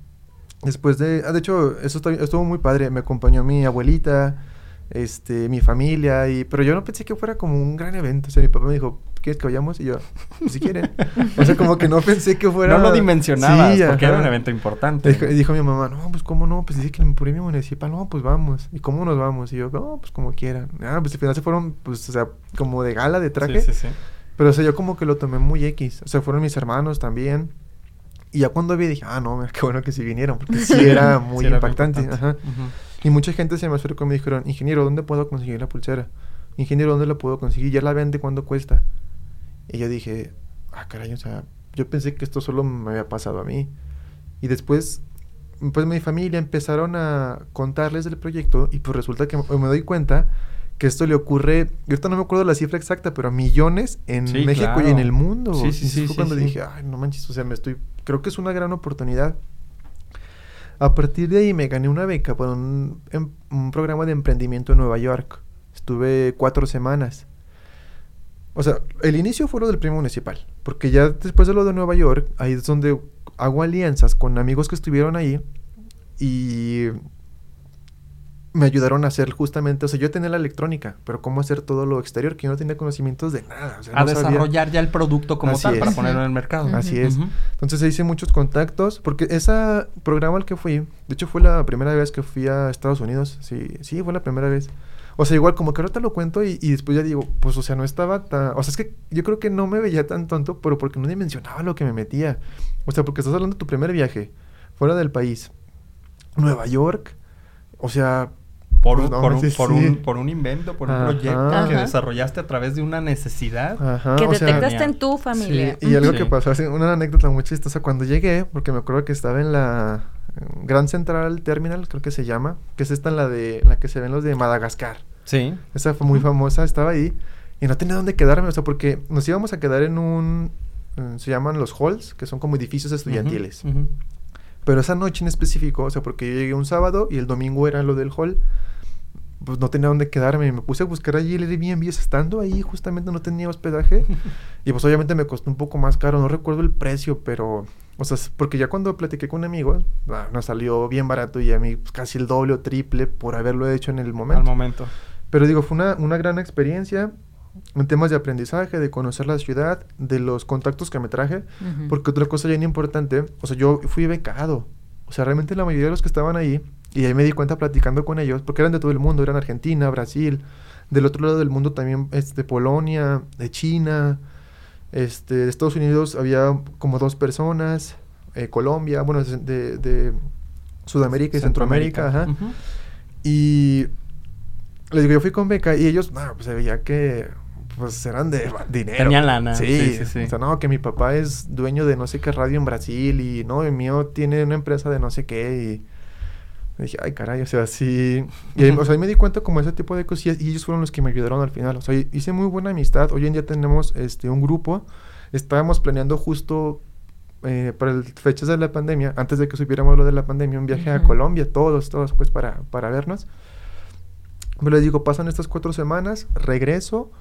después de, ah, de hecho, eso está- estuvo muy padre, me acompañó mi abuelita, este, mi familia, y, pero yo no pensé que fuera como un gran evento, o sea, mi papá me dijo, ¿quieres que vayamos? Y yo, "Pues, si quieren. O sea, como que no pensé que fuera... No lo dimensionabas Sí, porque era un evento importante. Dijo, dijo mi mamá, no, pues cómo no, pues dice que el premio municipal, no, pues vamos. ¿Y cómo nos vamos? Y yo, no, pues como quieran. Ah, pues al final se fueron, pues, o sea, como de gala, de traje. Sí, sí, sí. Pero, o sea, yo como que lo tomé muy X. O sea, fueron mis hermanos también. Y ya cuando vi dije, ah, no, qué bueno que sí vinieron, porque sí era muy Sí, era algo impactante. Ajá. Y mucha gente se me acercó y me dijeron, ingeniero, ¿dónde puedo conseguir la pulsera? Ingeniero, ¿dónde la puedo conseguir? ¿Ya la vende? ¿Cuánto cuesta? Y yo dije, ah, caray, o sea, yo pensé que esto solo me había pasado a mí. Y después, pues mi familia empezaron a contarles del proyecto y pues resulta que me doy cuenta que esto le ocurre, yo ahorita no me acuerdo la cifra exacta, pero a millones en Sí, México y en el mundo. Sí, sí, Y sí, fue sí, cuando sí. dije, ay, no manches, o sea, me estoy, creo que es una gran oportunidad. A partir de ahí me gané una beca un, em- un programa de emprendimiento en Nueva York. Estuve cuatro semanas. O sea, el inicio fue lo del premio municipal. Porque ya después de lo de Nueva York, ahí es donde hago alianzas con amigos que estuvieron ahí. Y me ayudaron a hacer justamente, o sea, yo tenía la electrónica, pero cómo hacer todo lo exterior, que yo no tenía conocimientos de nada. o sea, A no sabía. desarrollar ya el producto como Así tal para es. ponerlo en el mercado. Así es. Entonces hice muchos contactos, porque ese programa al que fui, de hecho fue la primera vez que fui a Estados Unidos, sí, sí, fue la primera vez. O sea, igual como que ahorita lo cuento y, y después ya digo, pues o sea, no estaba tan... O sea, es que yo creo que no me veía tan tonto, pero porque no dimensionaba lo que me metía. O sea, porque estás hablando de tu primer viaje, fuera del país. Nueva York, o sea... Por, pues, un, no, por, un, sí, por, un, por un invento, por un Ajá. proyecto que desarrollaste a través de una necesidad. Ajá, que sea, detectaste en tu familia. Sí, y algo Sí. que pasó, así, una anécdota muy chistosa, cuando llegué, porque me acuerdo que estaba en la Gran Central Terminal, creo que se llama, que es esta en la de la que se ven los de Madagascar. Sí. Esa fue muy famosa, estaba ahí y no tenía dónde quedarme, o sea, porque nos íbamos a quedar en un se llaman los halls, que son como edificios estudiantiles. Ujú. Pero esa noche en específico, o sea, porque yo llegué un sábado y el domingo era lo del hall, pues no tenía dónde quedarme. Me puse a buscar allí el Airbnb, estando ahí justamente no tenía hospedaje. y pues obviamente me costó un poco más caro, no recuerdo el precio, pero... O sea, porque ya cuando platiqué con amigos, ah, nos salió bien barato y a mí pues, casi el doble o triple por haberlo hecho en el momento. Al momento. Pero digo, fue una, una gran experiencia en temas de aprendizaje, de conocer la ciudad, de los contactos que me traje. Porque otra cosa bien importante, o sea, yo fui becado. O sea, realmente la mayoría de los que estaban ahí, y ahí me di cuenta platicando con ellos, porque eran de todo el mundo, eran Argentina, Brasil, del otro lado del mundo también, este, Polonia, de China, este, de Estados Unidos había como dos personas, eh, Colombia, bueno, de, de- Sudamérica y Centroamérica, ajá. Y les digo, yo fui con beca y ellos, no, pues se veía que pues eran de dinero. Tenían lana, Sí, sí, sí, sí. O sea, no, que mi papá es dueño de no sé qué radio en Brasil y no, el mío tiene una empresa de no sé qué y dije, ay, caray, o sea, sí. Y ahí, o sea, ahí me di cuenta como ese tipo de cosillas y ellos fueron los que me ayudaron al final. O sea, hice muy buena amistad. Hoy en día tenemos este un grupo. Estábamos planeando justo eh, para el- fechas de la pandemia, antes de que supiéramos lo de la pandemia, un viaje a Ujú. Colombia, todos, todos, pues, para, para vernos. Pero les digo, pasan estas cuatro semanas, regreso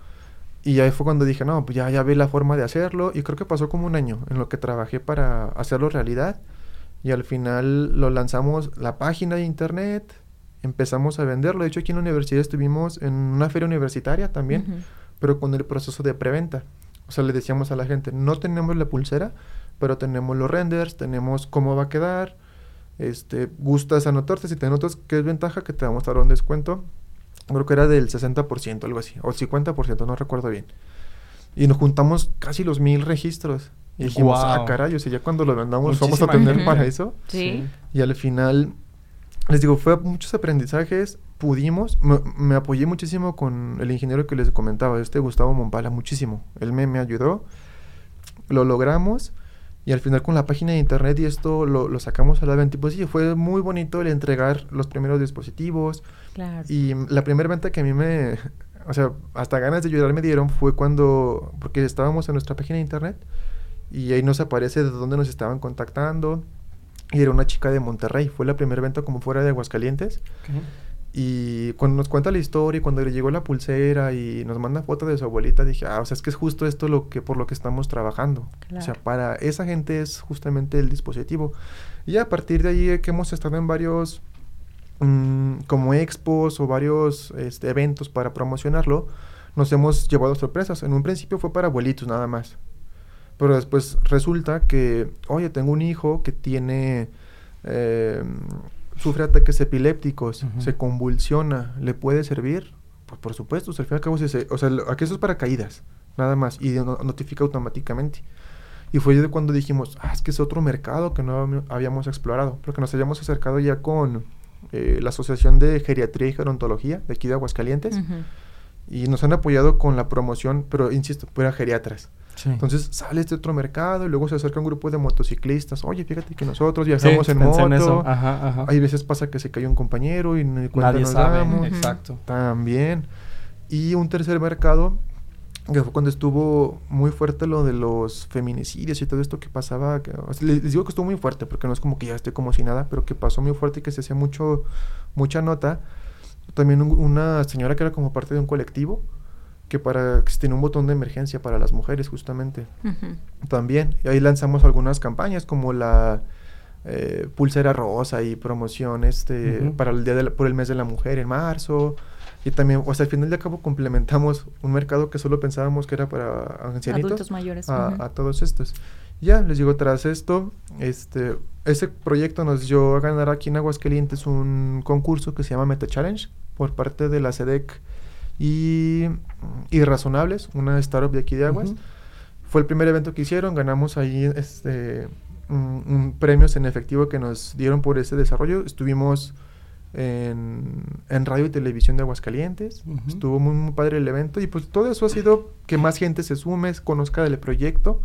y ahí fue cuando dije, no, pues ya, ya vi la forma de hacerlo y creo que pasó como un año en lo que trabajé para hacerlo realidad y al final lo lanzamos la página de internet, empezamos a venderlo. De hecho, aquí en la universidad estuvimos en una feria universitaria también, pero con el proceso de preventa. O sea, le decíamos a la gente, no tenemos la pulsera, pero tenemos los renders, tenemos cómo va a quedar. Este, gustas anotarte, si te anotas, ¿qué es ventaja? Que te vamos a dar un descuento. Creo que era del 60%, algo así, o 50%, no recuerdo bien. Y nos juntamos casi los mil registros. Y dijimos, ah, Guau. caray, o sea, ya cuando lo vendamos vamos a tener para eso. Sí. Y al final, les digo, fue muchos aprendizajes, pudimos, me, me apoyé muchísimo con el ingeniero que les comentaba, este Gustavo Mompala, muchísimo. Él me, me ayudó, lo logramos y al final con la página de internet y esto lo, lo sacamos a la venta. Y pues sí, fue muy bonito el entregar los primeros dispositivos Claro. y la primera venta que a mí me, o sea, hasta ganas de ayudar me dieron fue cuando, porque estábamos en nuestra página de internet y ahí nos aparece de dónde nos estaban contactando. Y era una chica de Monterrey, fue la primera venta como fuera de Aguascalientes. Y cuando nos cuenta la historia y cuando le llegó la pulsera y nos manda foto de su abuelita, dije, ah, o sea, es que es justo esto lo que, por lo que estamos trabajando. O sea, Claro. para esa gente es justamente el dispositivo. Y a partir de ahí eh, que hemos estado en varios, mm, como expos o varios este, eventos para promocionarlo, nos hemos llevado sorpresas. En un principio fue para abuelitos nada más. Pero después resulta que, oye, tengo un hijo que tiene, eh, sufre ataques epilépticos, se convulsiona, ¿le puede servir? Pues por supuesto, o sea, al fin y al cabo, si se- o sea, aquí eso es para caídas, nada más, y no- notifica automáticamente. Y fue de cuando dijimos, ah, es que es otro mercado que no habíamos- explorado, porque nos habíamos acercado ya con eh, la Asociación de Geriatría y Gerontología de aquí de Aguascalientes, y nos han apoyado con la promoción, pero insisto, fuera geriatras. Sí. Entonces sale este otro mercado y luego se acerca un grupo de motociclistas. Oye, fíjate que nosotros viajamos Sí, en moto. eso. Ajá, ajá. Hay veces pasa que se cayó un compañero y ni cuenta Nadie nos sabe. damos. Exacto. También. Y un tercer mercado, que fue cuando estuvo muy fuerte lo de los feminicidios y todo esto que pasaba. que- o sea, les, les digo que estuvo muy fuerte, porque no es como que ya esté como si nada, pero que pasó muy fuerte y que se hacía mucho, mucha nota. También un- una señora que era como parte de un colectivo, que para que tenía un botón de emergencia para las mujeres justamente. También. Y ahí lanzamos algunas campañas como la eh, pulsera rosa y promoción este para el día de la- por el mes de la mujer en marzo. Y también, o sea, al final de cabo complementamos un mercado que solo pensábamos que era para ancianitos. Adultos mayores. A, ujú. a todos estos. Ya, les digo, tras esto, este, ese proyecto nos dio a ganar aquí en Aguascalientes un concurso que se llama Meta Challenge por parte de la SEDEC y Irrazonables, una startup de aquí de Aguas. Ujú. Fue el primer evento que hicieron, ganamos ahí este, un, un premios en efectivo que nos dieron por ese desarrollo. Estuvimos en, en radio y televisión de Aguascalientes. Ujú. Estuvo muy, muy padre el evento y pues todo eso ha sido que más gente se sume, conozca del proyecto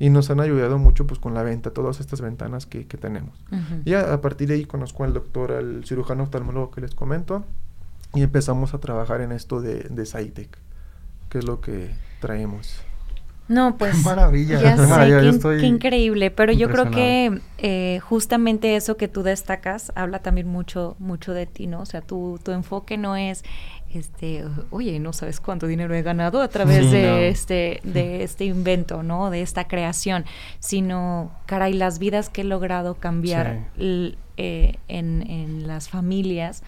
y nos han ayudado mucho pues con la venta, todas estas ventanas que, que tenemos. Ujú. Y a, a partir de ahí conozco al doctor, al cirujano oftalmólogo que les comento y empezamos a trabajar en esto de, de SciTech, que es lo que traemos. No, pues. maravilla, Ya qué sé, maravilla, qué, yo in- estoy qué increíble. Pero yo creo que eh, justamente eso que tú destacas habla también mucho, mucho de ti, ¿no? O sea, tu, tu enfoque no es, este, oye, no sabes cuánto dinero he ganado a través Sí, de no. este, de este invento, ¿no? De esta creación, sino, caray, las vidas que he logrado cambiar l- eh, en, en las familias,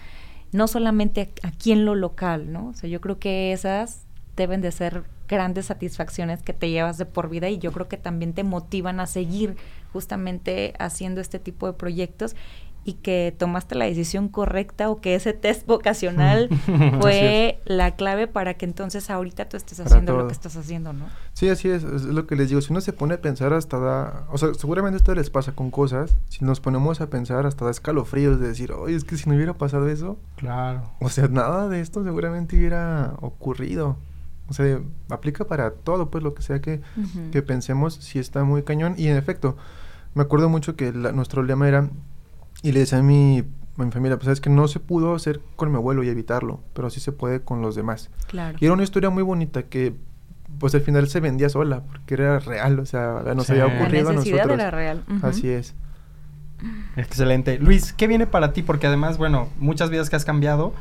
no solamente aquí en lo local, ¿no? O sea, yo creo que esas deben de ser grandes satisfacciones que te llevas de por vida y yo creo que también te motivan a seguir justamente haciendo este tipo de proyectos y que tomaste la decisión correcta o que ese test vocacional fue la clave para que entonces ahorita tú estés Para haciendo lo que estás haciendo, ¿no? Sí, así es, es lo que les digo. Si uno se pone a pensar hasta da... O sea, seguramente esto les pasa con cosas. Si nos ponemos a pensar hasta da escalofríos de decir, oye, es que si no hubiera pasado eso, Claro. o sea, nada de esto seguramente hubiera ocurrido. O sea, aplica para todo, pues lo que sea que, que pensemos, si está muy cañón. Y en efecto, me acuerdo mucho que la- nuestro lema era, y le decía a mi, a mi familia, pues es que no se pudo hacer con mi abuelo y evitarlo, pero sí se puede con los demás. Claro. Y era una historia muy bonita que, pues al final se vendía sola, porque era real, o sea, nos Sí. había La La ocurrido a necesidad nosotros. era real. Así es. Excelente. Luis, ¿qué viene para ti? Porque además, bueno, muchas vidas que has cambiado,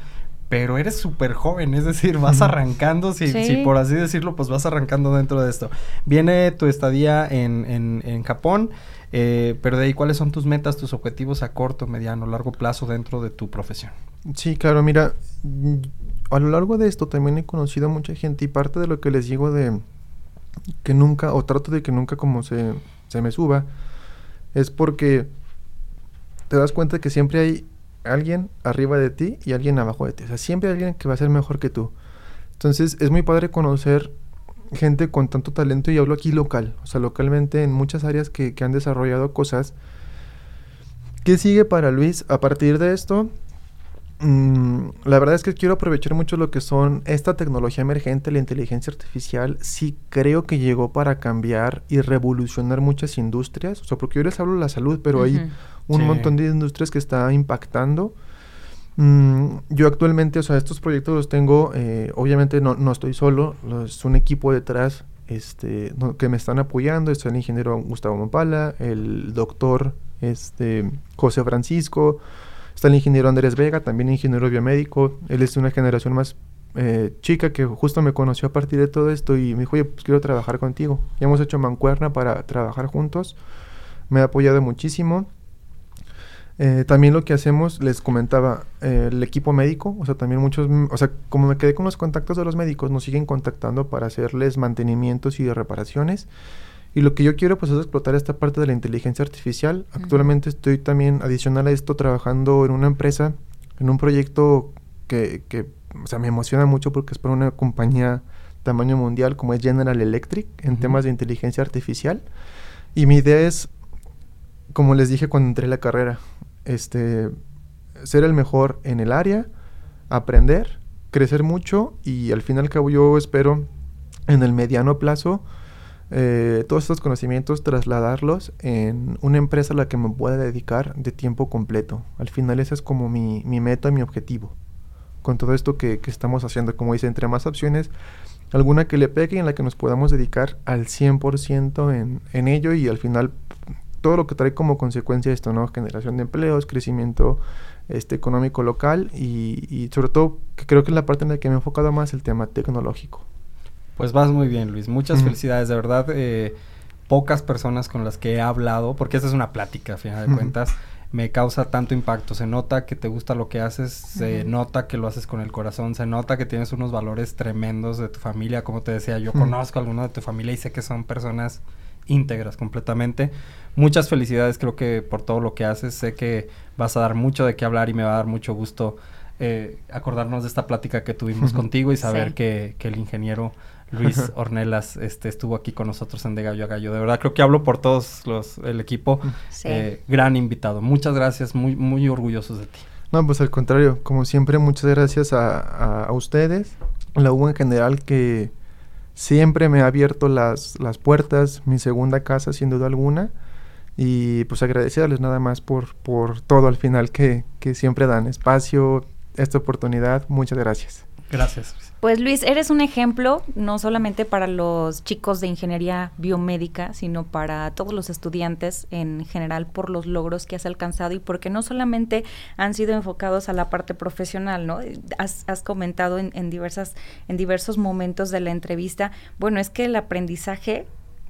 pero eres súper joven, es decir, vas arrancando, si, Sí. si por así decirlo, pues vas arrancando dentro de esto. Viene tu estadía en, en, en Japón, eh, pero de ahí, ¿cuáles son tus metas, tus objetivos a corto, mediano, largo plazo dentro de tu profesión? Sí, claro, mira, a lo largo de esto también he conocido a mucha gente y parte de lo que les digo de que nunca, o trato de que nunca como se, se me suba, es porque te das cuenta que siempre hay alguien arriba de ti y alguien abajo de ti. O sea, siempre hay alguien que va a ser mejor que tú. Entonces es muy padre conocer gente con tanto talento y hablo aquí local, o sea, localmente en muchas áreas que, que han desarrollado cosas. ¿Qué sigue para Luis a partir de esto? Mm, la verdad es que quiero aprovechar mucho lo que son esta tecnología emergente, la inteligencia artificial. Sí creo que llegó para cambiar y revolucionar muchas industrias. O sea, porque yo les hablo de la salud, pero hay un Sí. montón de industrias que está impactando. Mm, yo actualmente, o sea, estos proyectos los tengo, eh, obviamente no, no estoy solo, es un equipo detrás este, que me están apoyando. Está el ingeniero Gustavo Mampala, el doctor este, José Francisco, está el ingeniero Andrés Vega, también ingeniero biomédico. Él es de una generación más eh, chica que justo me conoció a partir de todo esto y me dijo, oye, pues quiero trabajar contigo. Ya hemos hecho mancuerna para trabajar juntos. Me ha apoyado muchísimo. Eh, también lo que hacemos, les comentaba, eh, el equipo médico, o sea, también muchos, mm, o sea, como me quedé con los contactos de los médicos, nos siguen contactando para hacerles mantenimientos y reparaciones. Y lo que yo quiero, pues, es explotar esta parte de la inteligencia artificial. Ujú. Actualmente estoy también, adicional a esto, trabajando en una empresa, en un proyecto que, que, o sea, me emociona mucho porque es para una compañía tamaño mundial como es General Electric en Ujú. temas de inteligencia artificial. Y mi idea es, como les dije cuando entré a la carrera, este, ser el mejor en el área, aprender, crecer mucho y al fin y yo espero en el mediano plazo eh, todos estos conocimientos trasladarlos en una empresa a la que me pueda dedicar de tiempo completo. Al final ese es como mi, mi meta, mi objetivo. Con todo esto que, que estamos haciendo, como dice, entre más opciones, alguna que le pegue en la que nos podamos dedicar al 100% en, en ello y al final todo lo que trae como consecuencia esto, ¿no? Generación de empleos, crecimiento este, económico local y, y sobre todo que creo que es la parte en la que me he enfocado más el tema tecnológico. Pues vas muy bien, Luis. Muchas felicidades, de verdad. eh, pocas personas con las que he hablado, porque esta es una plática, a final de cuentas, me causa tanto impacto. Se nota que te gusta lo que haces, se nota que lo haces con el corazón, se nota que tienes unos valores tremendos de tu familia. Como te decía, yo conozco a algunos de tu familia y sé que son personas íntegras completamente. Muchas felicidades, creo que por todo lo que haces. Sé que vas a dar mucho de qué hablar y me va a dar mucho gusto eh, acordarnos de esta plática que tuvimos contigo y saber Sí. que, que el ingeniero Luis Ornelas este, estuvo aquí con nosotros en De Gallo a Gallo. De verdad, creo que hablo por todos los, el equipo. Sí. Eh, gran invitado. Muchas gracias, muy, muy orgullosos de ti. No, pues al contrario, como siempre, muchas gracias a, a- a ustedes, la U en general, que siempre me ha abierto las, las puertas, mi segunda casa, sin duda alguna. Y pues agradecerles nada más por, por todo al final que, que siempre dan espacio, esta oportunidad. Muchas gracias. Gracias. Pues Luis, eres un ejemplo no solamente para los chicos de ingeniería biomédica, sino para todos los estudiantes en general por los logros que has alcanzado y porque no solamente han sido enfocados a la parte profesional, ¿no? Has, has comentado en, en diversas, en diversos momentos de la entrevista, bueno, es que el aprendizaje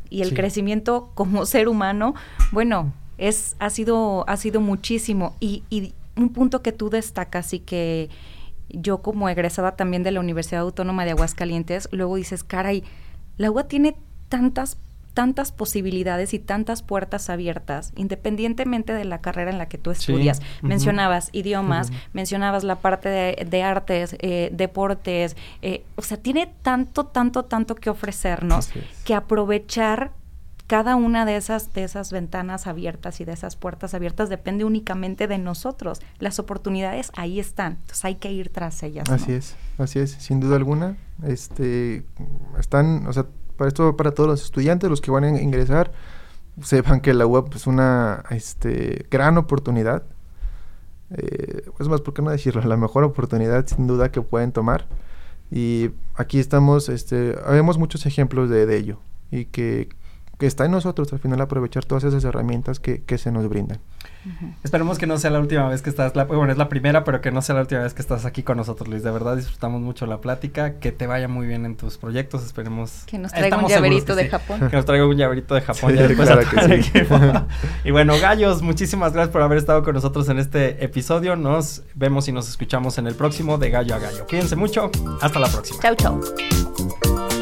y el Sí. crecimiento como ser humano, bueno, es, ha sido, ha sido muchísimo. Y, y un punto que tú destacas y que yo como egresada también de la Universidad Autónoma de Aguascalientes, luego dices, caray, la UA tiene tantas tantas posibilidades y tantas puertas abiertas, independientemente de la carrera en la que tú Sí, estudias. Mencionabas idiomas, mencionabas la parte de, de artes, eh, deportes, eh, o sea, tiene tanto, tanto, tanto que ofrecernos es. que aprovechar cada una de esas, de esas ventanas abiertas y de esas puertas abiertas depende únicamente de nosotros. Las oportunidades ahí están, entonces hay que ir tras ellas. Así es, así es, sin duda alguna. Este, están, o sea, para esto, para todos los estudiantes, los que van a ingresar, sepan que la UAP es una este, gran oportunidad. Eh, es más, ¿por qué no decirlo? La mejor oportunidad, sin duda, que pueden tomar. Y aquí estamos, este, vemos muchos ejemplos de, de ello. Y que, que está en nosotros al final aprovechar todas esas herramientas que, que se nos brindan. Esperemos que no sea la última vez que estás, la, bueno, es la primera, pero que no sea la última vez que estás aquí con nosotros, Luis. De verdad disfrutamos mucho la plática, que te vaya muy bien en tus proyectos, esperemos. Que nos traiga un llaverito de Japón. Que nos traiga un llaverito de Japón. Sí, ya después claro a que todo el sí. equipo. y bueno, gallos, muchísimas gracias por haber estado con nosotros en este episodio. Nos vemos y nos escuchamos en el próximo de Gallo a Gallo. Cuídense mucho, hasta la próxima. Chau, chau.